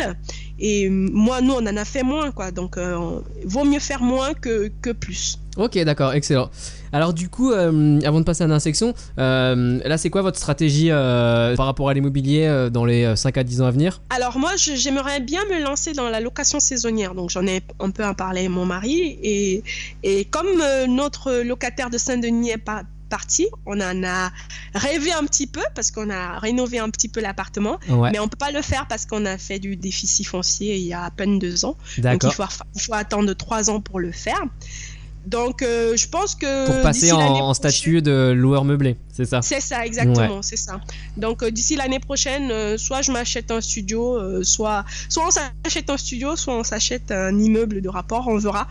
Et moi, nous, on en a fait moins, quoi. Donc, euh, vaut mieux faire moins que, que plus. Ok, d'accord, excellent. Alors du coup, euh, avant de passer à l'insection, euh, là c'est quoi votre stratégie euh, par rapport à l'immobilier dans les 5 à 10 ans à venir? Alors moi, j'aimerais bien me lancer dans la location saisonnière. Donc j'en ai un peu à parler mon mari. Et, et comme notre locataire de Saint-Denis est pas parti. On en a rêvé un petit peu parce qu'on a rénové un petit peu l'appartement, ouais. mais on peut pas le faire parce qu'on a fait du déficit foncier il y a à peine deux ans. Donc il faut, il faut attendre trois ans pour le faire. Donc, euh, je pense que. Pour passer en, en, statut de loueur meublé, c'est ça? C'est ça, exactement, ouais. c'est ça. Donc, euh, d'ici l'année prochaine, euh, soit je m'achète un studio, soit, soit on s'achète un studio, soit on s'achète un immeuble de rapport, on verra.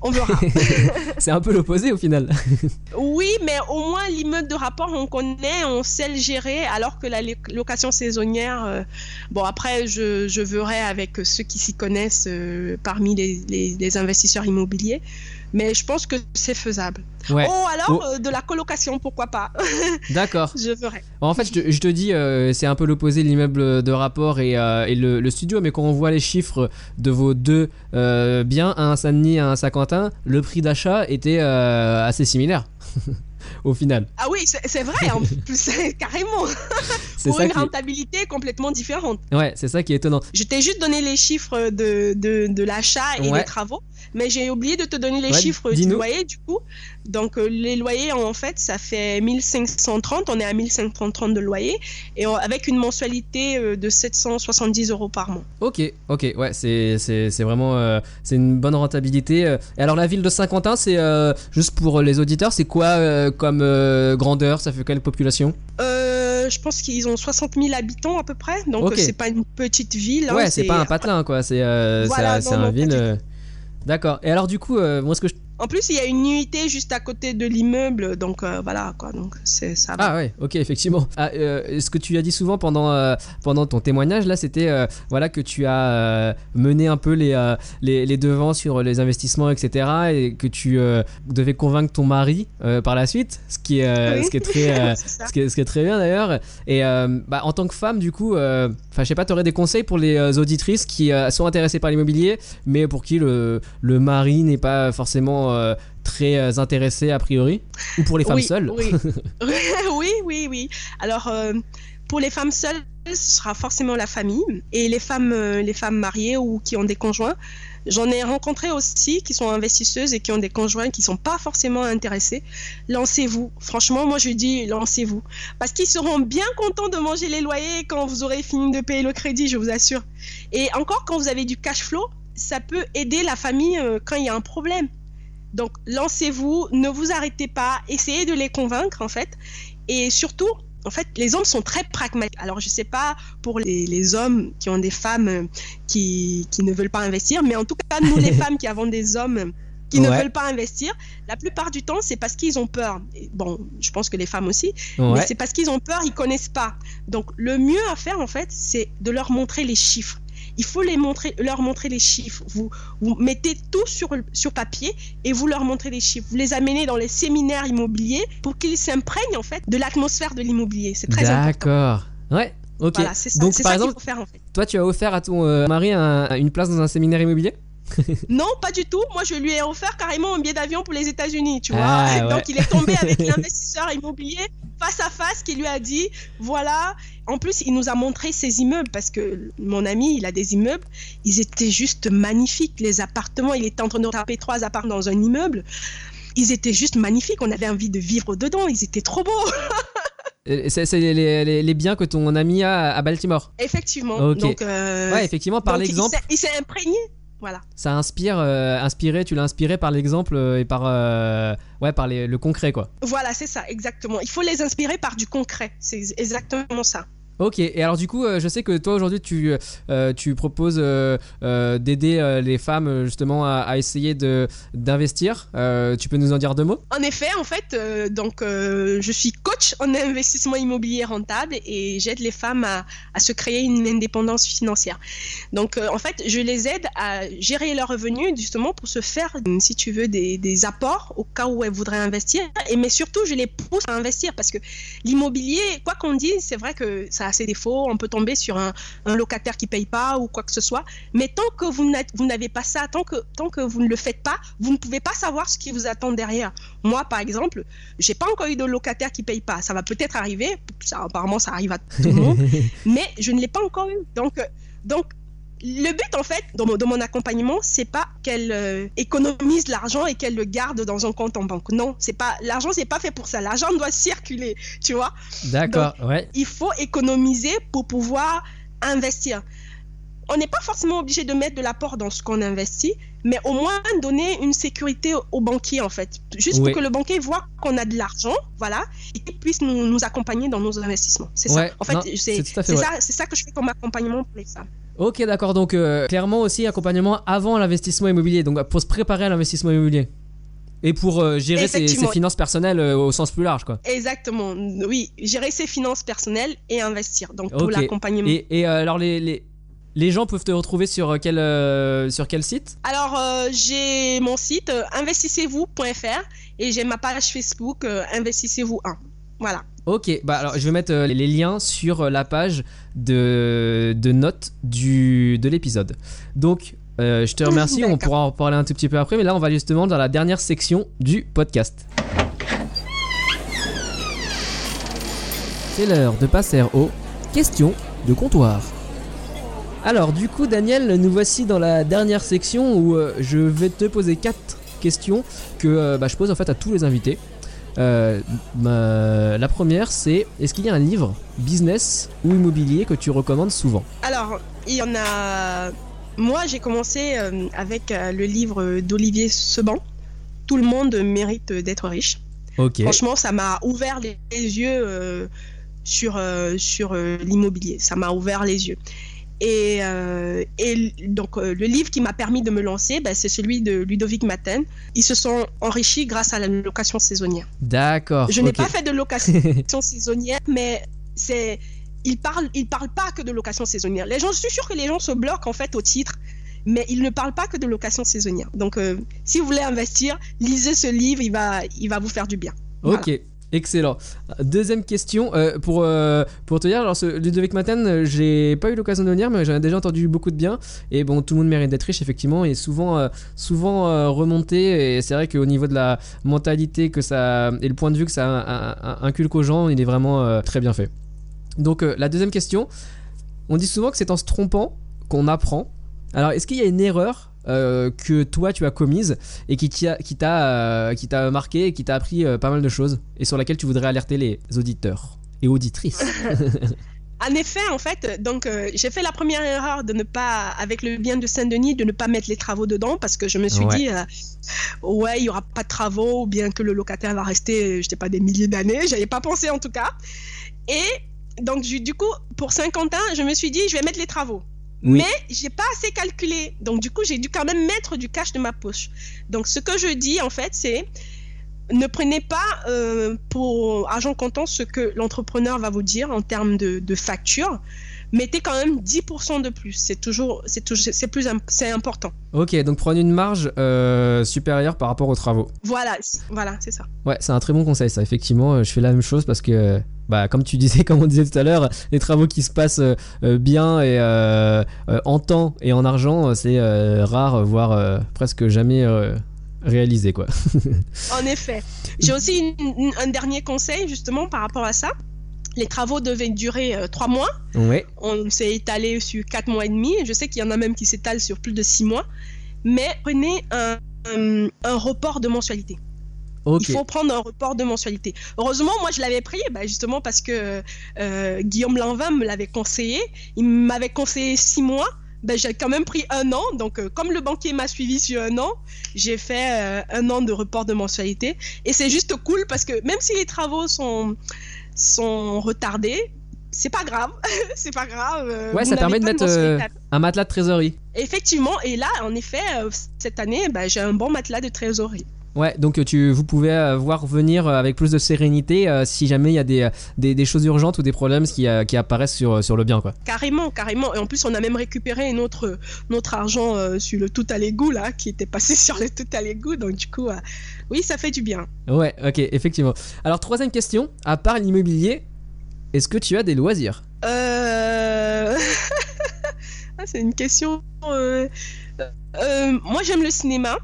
On verra. [LAUGHS] c'est un peu l'opposé au final. [LAUGHS] oui, mais au moins l'immeuble de rapport, on connaît, on sait le gérer, alors que la location saisonnière, bon après, je, je, verrai avec ceux qui s'y connaissent parmi les, les, les, investisseurs immobiliers, mais je pense que c'est faisable. Ouais. Oh, alors oh. Euh, de la colocation, pourquoi pas [LAUGHS] D'accord. je verrai. En fait, je te, je te dis, euh, c'est un peu l'opposé l'immeuble de rapport et, et le, le, studio, mais quand on voit les chiffres de vos deux biens, un à Saint-Denis, un à Saint-Quentin, le prix d'achat était assez similaire. [LAUGHS] au final. Ah oui, c'est vrai, en [LAUGHS] plus, carrément. Pour une rentabilité complètement différente. Ouais, c'est ça qui est étonnant. Je t'ai juste donné les chiffres de, de, de l'achat et ouais. des travaux, mais j'ai oublié de te donner les ouais, chiffres du loyer, du coup. Donc, euh, les loyers, en fait, ça fait 1530, on est à 1530 de loyer, et on, avec une mensualité euh, de 770 euros par mois. Ok, ok, ouais, c'est vraiment euh, c'est une bonne rentabilité. Et alors, la ville de Saint-Quentin, c'est juste pour les auditeurs, c'est quoi comme grandeur? Ça fait quelle population? Je pense qu'ils ont 60 000 habitants à peu près, donc okay. c'est pas une petite ville. Ouais, hein, c'est pas un patelin quoi, c'est voilà, un ville. D'accord. Et alors du coup, moi ce que je en plus, il y a une unité juste à côté de l'immeuble, donc euh, voilà quoi. Donc c'est ça. Ah ouais, ok, effectivement. Ah, euh, ce que tu as dit souvent pendant euh, pendant ton témoignage là, c'était voilà que tu as mené un peu les, les, les devants sur les investissements, etc. Et que tu devais convaincre ton mari par la suite, ce qui est oui. ce qui est très [LAUGHS] ce, qui est, ce qui est très bien d'ailleurs. Et bah, en tant que femme, du coup, enfin je sais pas, tu aurais des conseils pour les auditrices qui sont intéressées par l'immobilier, mais pour qui le le mari n'est pas forcément euh, très euh, intéressé a priori? Ou pour les femmes oui, seules? oui. [LAUGHS] [LAUGHS] oui oui oui. Alors euh, pour les femmes seules ce sera forcément la famille et les femmes les femmes mariées ou qui ont des conjoints. J'en ai rencontré aussi qui sont investisseuses et qui ont des conjoints qui sont pas forcément intéressés. Lancez-vous. Franchement moi je dis lancez-vous. Parce qu'ils seront bien contents de manger les loyers quand vous aurez fini de payer le crédit je vous assure. Et encore quand vous avez du cash flow ça peut aider la famille quand il y a un problème donc, lancez-vous, ne vous arrêtez pas, essayez de les convaincre en fait. Et surtout, en fait, les hommes sont très pragmatiques. Alors, je ne sais pas pour les, les, hommes qui ont des femmes qui, qui, ne veulent pas investir, mais en tout cas, nous, les [LAUGHS] femmes qui avons des hommes qui ouais. ne veulent pas investir, la plupart du temps, c'est parce qu'ils ont peur. Et bon, je pense que les femmes aussi, ouais. mais c'est parce qu'ils ont peur, ils connaissent pas. Donc, le mieux à faire, en fait, c'est de leur montrer les chiffres il faut les montrer, leur montrer les chiffres. Vous, vous mettez tout sur, sur papier et vous leur montrez les chiffres. Vous les amenez dans les séminaires immobiliers pour qu'ils s'imprègnent en fait de l'atmosphère de l'immobilier. C'est très important. D'accord. Ouais. Ok. Voilà, c'est ça, Donc ça par exemple, faire, en fait. toi tu as offert à ton euh, mari un, une place dans un séminaire immobilier? [LAUGHS] non, pas du tout. Moi, je lui ai offert carrément un billet d'avion pour les États-Unis, tu vois. Ah, ouais. Donc, il est tombé avec [LAUGHS] l'investisseur immobilier face à face qui lui a dit voilà. En plus, il nous a montré ses immeubles parce que mon ami, il a des immeubles. Ils étaient juste magnifiques. Les appartements, il était en train de taper trois appartements dans un immeuble. Ils étaient juste magnifiques. On avait envie de vivre dedans. Ils étaient trop beaux. [LAUGHS] Euh, C'est les, les- les biens que ton ami a à Baltimore. Effectivement. Donc, euh, Ouais, effectivement, par l'exemple, Il s'est imprégné. Voilà. ça inspire, euh, inspiré, tu l'as inspiré par l'exemple euh, et par, euh, ouais, par les- le concret, quoi. Voilà, c'est ça, exactement. Il faut les inspirer par du concret. C'est exactement ça. Ok, et alors du coup, euh, je sais que toi aujourd'hui tu, euh, tu proposes euh, euh, d'aider euh, les femmes euh, justement à, essayer de d'investir. Euh, tu peux nous en dire deux mots? En effet, en fait, euh, donc euh, je suis coach en investissement immobilier rentable et j'aide les femmes à, à se créer une indépendance financière. Donc, euh, en fait, je les aide à gérer leurs revenus justement pour se faire, si tu veux, des, des apports au cas où elles voudraient investir. Et mais surtout, je les pousse à investir parce que l'immobilier, quoi qu'on dise, c'est vrai que ça a ses défauts. On peut tomber sur un, un locataire qui paye pas ou quoi que ce soit. Mais tant que vous n'avez pas ça, tant que, tant que vous ne le faites pas, vous ne pouvez pas savoir ce qui vous attend derrière. Moi, par exemple, j'ai pas encore eu de locataire qui paye pas. Ça va peut-être arriver. Ça, apparemment, ça arrive à tout le monde. [LAUGHS] mais je ne l'ai pas encore eu. Donc, euh, donc le but, en fait, dans mon, dans mon accompagnement, c'est pas qu'elle euh, économise l'argent et qu'elle le garde dans un compte en banque. Non, c'est pas l'argent, c'est pas fait pour ça. L'argent doit circuler, tu vois. D'accord, ouais. Il faut économiser pour pouvoir investir. On n'est pas forcément obligé de mettre de l'apport dans ce qu'on investit, mais au moins donner une sécurité au- banquier, en fait. Juste pour que le banquier voit qu'on a de l'argent, voilà, et qu'il puisse nous, nous accompagner dans nos investissements. C'est Ouais, ça. En fait, ça, c'est ça que je fais comme accompagnement pour les femmes. Ok, d'accord. Donc euh, clairement aussi accompagnement avant l'investissement immobilier. Donc pour se préparer à l'investissement immobilier et pour euh, gérer ses, finances personnelles euh, au sens plus large, quoi. Exactement. Oui, gérer ses finances personnelles et investir. Donc pour l'accompagnement. Et, et, alors les, les les gens peuvent te retrouver sur quel sur quel site? Alors, j'ai mon site investissez-vous.fr et j'ai ma page Facebook Investissez-vous 1. Voilà. Ok, bah alors je vais mettre euh, les liens sur euh, la page de, de notes du, de l'épisode. Donc euh, je te remercie, on pourra en parler un tout petit peu après, mais là on va justement dans la dernière section du podcast. C'est l'heure de passer aux questions de comptoir. Alors du coup Daniel, nous voici dans la dernière section où euh, je vais te poser quatre questions que bah, je pose en fait à tous les invités. Euh, la première c'est est-ce qu'il y a un livre business ou immobilier que tu recommandes souvent? Alors, il y en a. Moi, j'ai commencé euh, avec euh, le livre d'Olivier Seban. Tout le monde mérite d'être riche. Ok. Franchement, ça m'a ouvert les, yeux sur, sur l'immobilier. Ça m'a ouvert les yeux. Et, euh, et donc, euh, le livre qui m'a permis de me lancer, ben, c'est celui de Ludovic Maten. Ils se sont enrichis grâce à la location saisonnière. D'accord. Je n'ai pas fait de location [LAUGHS] saisonnière, mais c'est. Il parle, il parle pas que de location saisonnière. Les gens, je suis sûr que les gens se bloquent en fait au titre, mais il ne parle pas que de location saisonnière. Donc, euh, si vous voulez investir, lisez ce livre, il va, il va vous faire du bien. Ok, excellent. Deuxième question, euh, pour, euh, pour te dire, alors ce Ludovic Maten, euh, j'ai pas eu l'occasion de le lire, mais j'en ai déjà entendu beaucoup de bien. Et bon, tout le monde mérite d'être riche, effectivement, et souvent, souvent remonté. Et c'est vrai qu'au niveau de la mentalité que ça, et le point de vue que ça inculque aux gens, il est vraiment très bien fait. Donc, la deuxième question, on dit souvent que c'est en se trompant qu'on apprend. Alors, est-ce qu'il y a une erreur euh, que toi tu as commise et qui t'a qui t'a euh, qui t'a marqué et qui t'a appris euh, pas mal de choses et sur laquelle tu voudrais alerter les auditeurs et auditrices. [LAUGHS] En effet, en fait, donc euh, j'ai fait la première erreur de ne pas, avec le bien de Saint-Denis, de ne pas mettre les travaux dedans parce que je me suis Ouais. dit, euh, ouais, il y aura pas de travaux ou bien que le locataire va rester, je sais pas, des milliers d'années. J'avais pas pensé en tout cas. Et donc du du coup, pour Saint-Quentin, je me suis dit, je vais mettre les travaux. Oui. Mais j'ai pas assez calculé. Donc du coup, j'ai dû quand même mettre du cash de ma poche. Donc ce que je dis en fait, c'est ne prenez pas euh, pour argent comptant ce que l'entrepreneur va vous dire en termes de, de facture, mettez quand même 10% de plus. C'est toujours, c'est toujours, c'est plus, c'est important. Ok, donc prenez une marge euh, supérieure par rapport aux travaux. Voilà, voilà, c'est ça. Ouais, c'est un très bon conseil, ça. Effectivement, euh, je fais la même chose parce que, bah, comme tu disais, [LAUGHS] comme on disait tout à l'heure, les travaux qui se passent euh, bien et en temps et en argent, c'est rare, voire presque jamais réalisé, quoi. [LAUGHS] en effet. J'ai aussi un dernier conseil justement par rapport à ça. Les travaux devaient durer euh, trois mois. On s'est étalé sur quatre mois et demi. Je sais qu'il y en a même qui s'étalent sur plus de six mois. Mais prenez un, report de mensualité. Il faut prendre un report de mensualité. Heureusement, moi, je l'avais pris bah, justement parce que euh, Guillaume Lanvin me l'avait conseillé. Il m'avait conseillé six mois. Ben, j'ai quand même pris un an. Donc, euh, comme le banquier m'a suivi sur un an, j'ai fait un an de report de mensualité. Et c'est juste cool parce que même si les travaux sont, sont retardés, c'est pas grave, [LAUGHS] c'est pas grave. Euh, ouais, ça permet de mettre euh, un matelas de trésorerie. Effectivement, et là, en effet, euh, cette année, bah, j'ai un bon matelas de trésorerie. Ouais, donc tu, vous pouvez voir venir avec plus de sérénité si jamais il y a des, des, choses urgentes ou des problèmes qui, qui apparaissent sur, sur le bien. Quoi. Carrément, carrément. Et en plus, on a même récupéré notre, notre argent sur le tout à l'égout, là, qui était passé [LAUGHS] sur le tout à l'égout. Donc, du coup, oui, ça fait du bien. Ouais, ok, effectivement. Alors, troisième question, à part l'immobilier, est-ce que tu as des loisirs? Euh... [LAUGHS] Ah, c'est une question... Euh, euh, moi, j'aime le cinéma.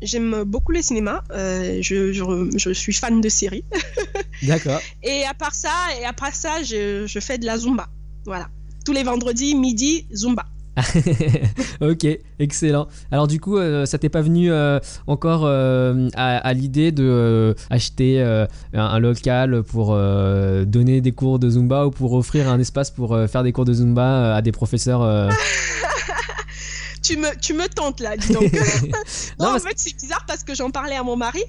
J'aime beaucoup le cinéma. Euh, je, je, suis fan de séries. [LAUGHS] D'accord. Et à part ça, et après ça, je, je fais de la zumba. Voilà. Tous les vendredis, midi, zumba. [LAUGHS] ok, excellent. Alors du coup, euh, ça t'est pas venu euh, encore euh, à, l'idée de acheter un, local pour donner des cours de Zumba ou pour offrir un espace pour faire des cours de Zumba à des professeurs [LAUGHS] tu, me, tu me tentes là, dis donc. [LAUGHS] non, en fait, c'est bizarre parce que j'en parlais à mon mari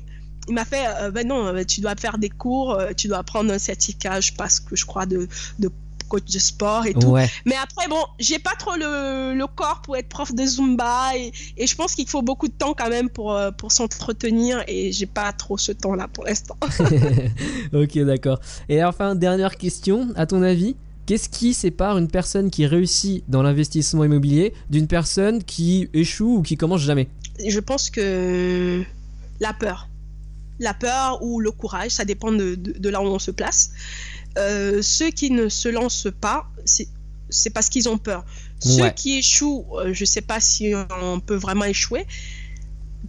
il m'a fait ben non tu dois faire des cours tu dois prendre un certificat que je crois de, de coach de sport et tout. Mais après, bon, j'ai pas trop le, le, corps pour être prof de Zumba et, et je pense qu'il faut beaucoup de temps quand même pour, euh, pour s'entretenir et j'ai pas trop ce temps-là pour l'instant. [LAUGHS] ok, d'accord. Et enfin, dernière question, à ton avis Qu'est-ce qui sépare une personne qui réussit dans l'investissement immobilier d'une personne qui échoue ou qui commence jamais? Je pense que la peur. La peur ou le courage, ça dépend de, de là où on se place. Euh, ceux qui ne se lancent pas, c'est parce qu'ils ont peur. Ceux qui échouent, euh, je ne sais pas si on peut vraiment échouer.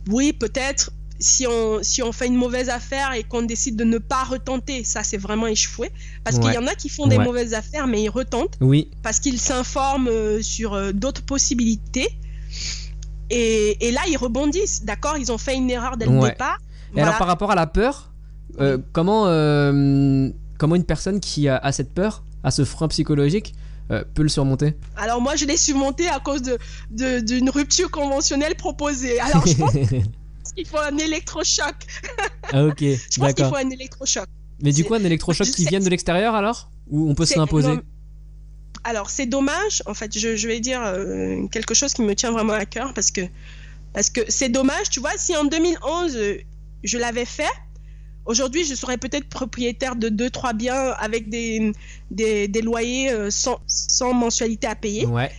Oui, peut-être si on, si on fait une mauvaise affaire et qu'on décide de ne pas retenter, ça c'est vraiment échouer. Parce qu'il y en a qui font des mauvaises affaires mais ils retentent. Oui. Parce qu'ils s'informent euh, sur d'autres possibilités. Et, et, là ils rebondissent. D'accord? Ils ont fait une erreur dès le départ. Et alors par rapport à la peur, comment Comment une personne qui a, cette peur, a ce frein psychologique, euh, peut le surmonter? Alors moi, je l'ai surmonté à cause de, d'une rupture conventionnelle proposée. Alors je pense [LAUGHS] qu'il faut un électrochoc. Ah ok, [LAUGHS] Je pense qu'il faut un électrochoc. Mais du coup, un électrochoc qui vienne de l'extérieur alors? Ou on peut s'imposer Alors c'est dommage, en fait, je, vais dire euh, quelque chose qui me tient vraiment à cœur parce que parce que c'est dommage, tu vois, si en 2011 je l'avais fait, Aujourd'hui, je serais peut-être propriétaire de deux, trois biens avec des, des, loyers euh, sans, sans, mensualité à payer. Ouais.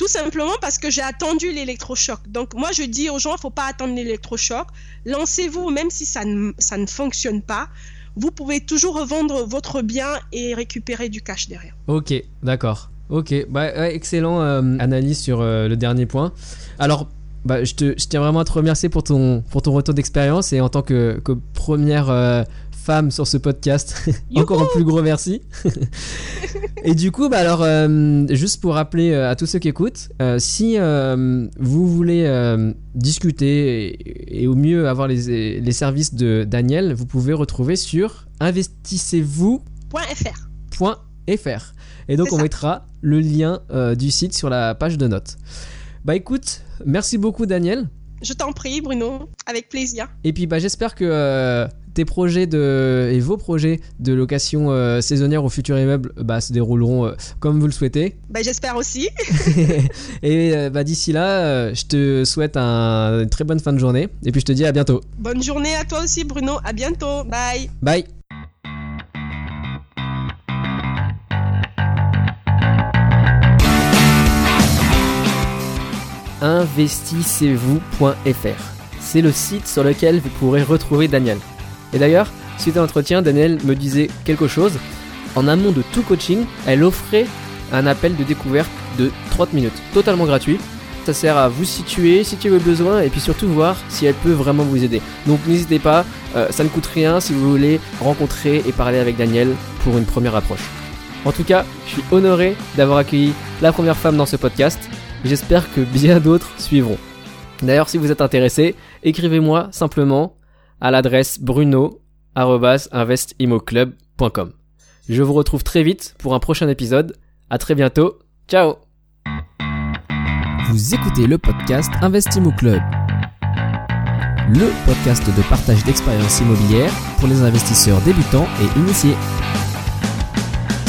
Tout simplement parce que j'ai attendu l'électrochoc. Donc, moi, je dis aux gens, faut pas attendre l'électrochoc. Lancez-vous, même si ça ne, ça ne fonctionne pas. Vous pouvez toujours revendre votre bien et récupérer du cash derrière. Ok, d'accord. Ok, bah, excellent euh, analyse sur euh, le dernier point. Alors, bah, je, te, je tiens vraiment à te remercier pour ton, pour ton retour d'expérience et en tant que, que première euh, femme sur ce podcast, [LAUGHS] encore un plus gros merci. [LAUGHS] et du coup, bah alors, euh, juste pour rappeler euh, à tous ceux qui écoutent, si vous voulez discuter et, au mieux avoir les, les services de Daniel, vous pouvez retrouver sur investissez-vous.fr. Et donc, on mettra le lien du site sur la page de notes. Bah écoute, merci beaucoup Daniel. Je t'en prie Bruno, avec plaisir. Et puis bah j'espère que euh, tes projets de et vos projets de location euh, saisonnière au futur immeuble bah, se dérouleront euh, comme vous le souhaitez. Bah j'espère aussi. [LAUGHS] et bah d'ici là, je te souhaite une très bonne fin de journée et puis je te dis à bientôt. Bonne journée à toi aussi Bruno, à bientôt. Bye. Bye. investissez-vous.fr. C'est le site sur lequel vous pourrez retrouver Daniel. Et d'ailleurs, suite à l'entretien, Daniel me disait quelque chose. En amont de tout coaching, elle offrait un appel de découverte de 30 minutes, totalement gratuit. Ça sert à vous situer, situer vos besoins et puis surtout voir si elle peut vraiment vous aider. Donc n'hésitez pas, euh, ça ne coûte rien si vous voulez rencontrer et parler avec Daniel pour une première approche. En tout cas, je suis honoré d'avoir accueilli la première femme dans ce podcast. J'espère que bien d'autres suivront. D'ailleurs, si vous êtes intéressé, écrivez-moi simplement à l'adresse bruno@investimoclub.com. Je vous retrouve très vite pour un prochain épisode. À très bientôt. Ciao. Vous écoutez le podcast Investimo Club, le podcast de partage d'expériences immobilières pour les investisseurs débutants et initiés.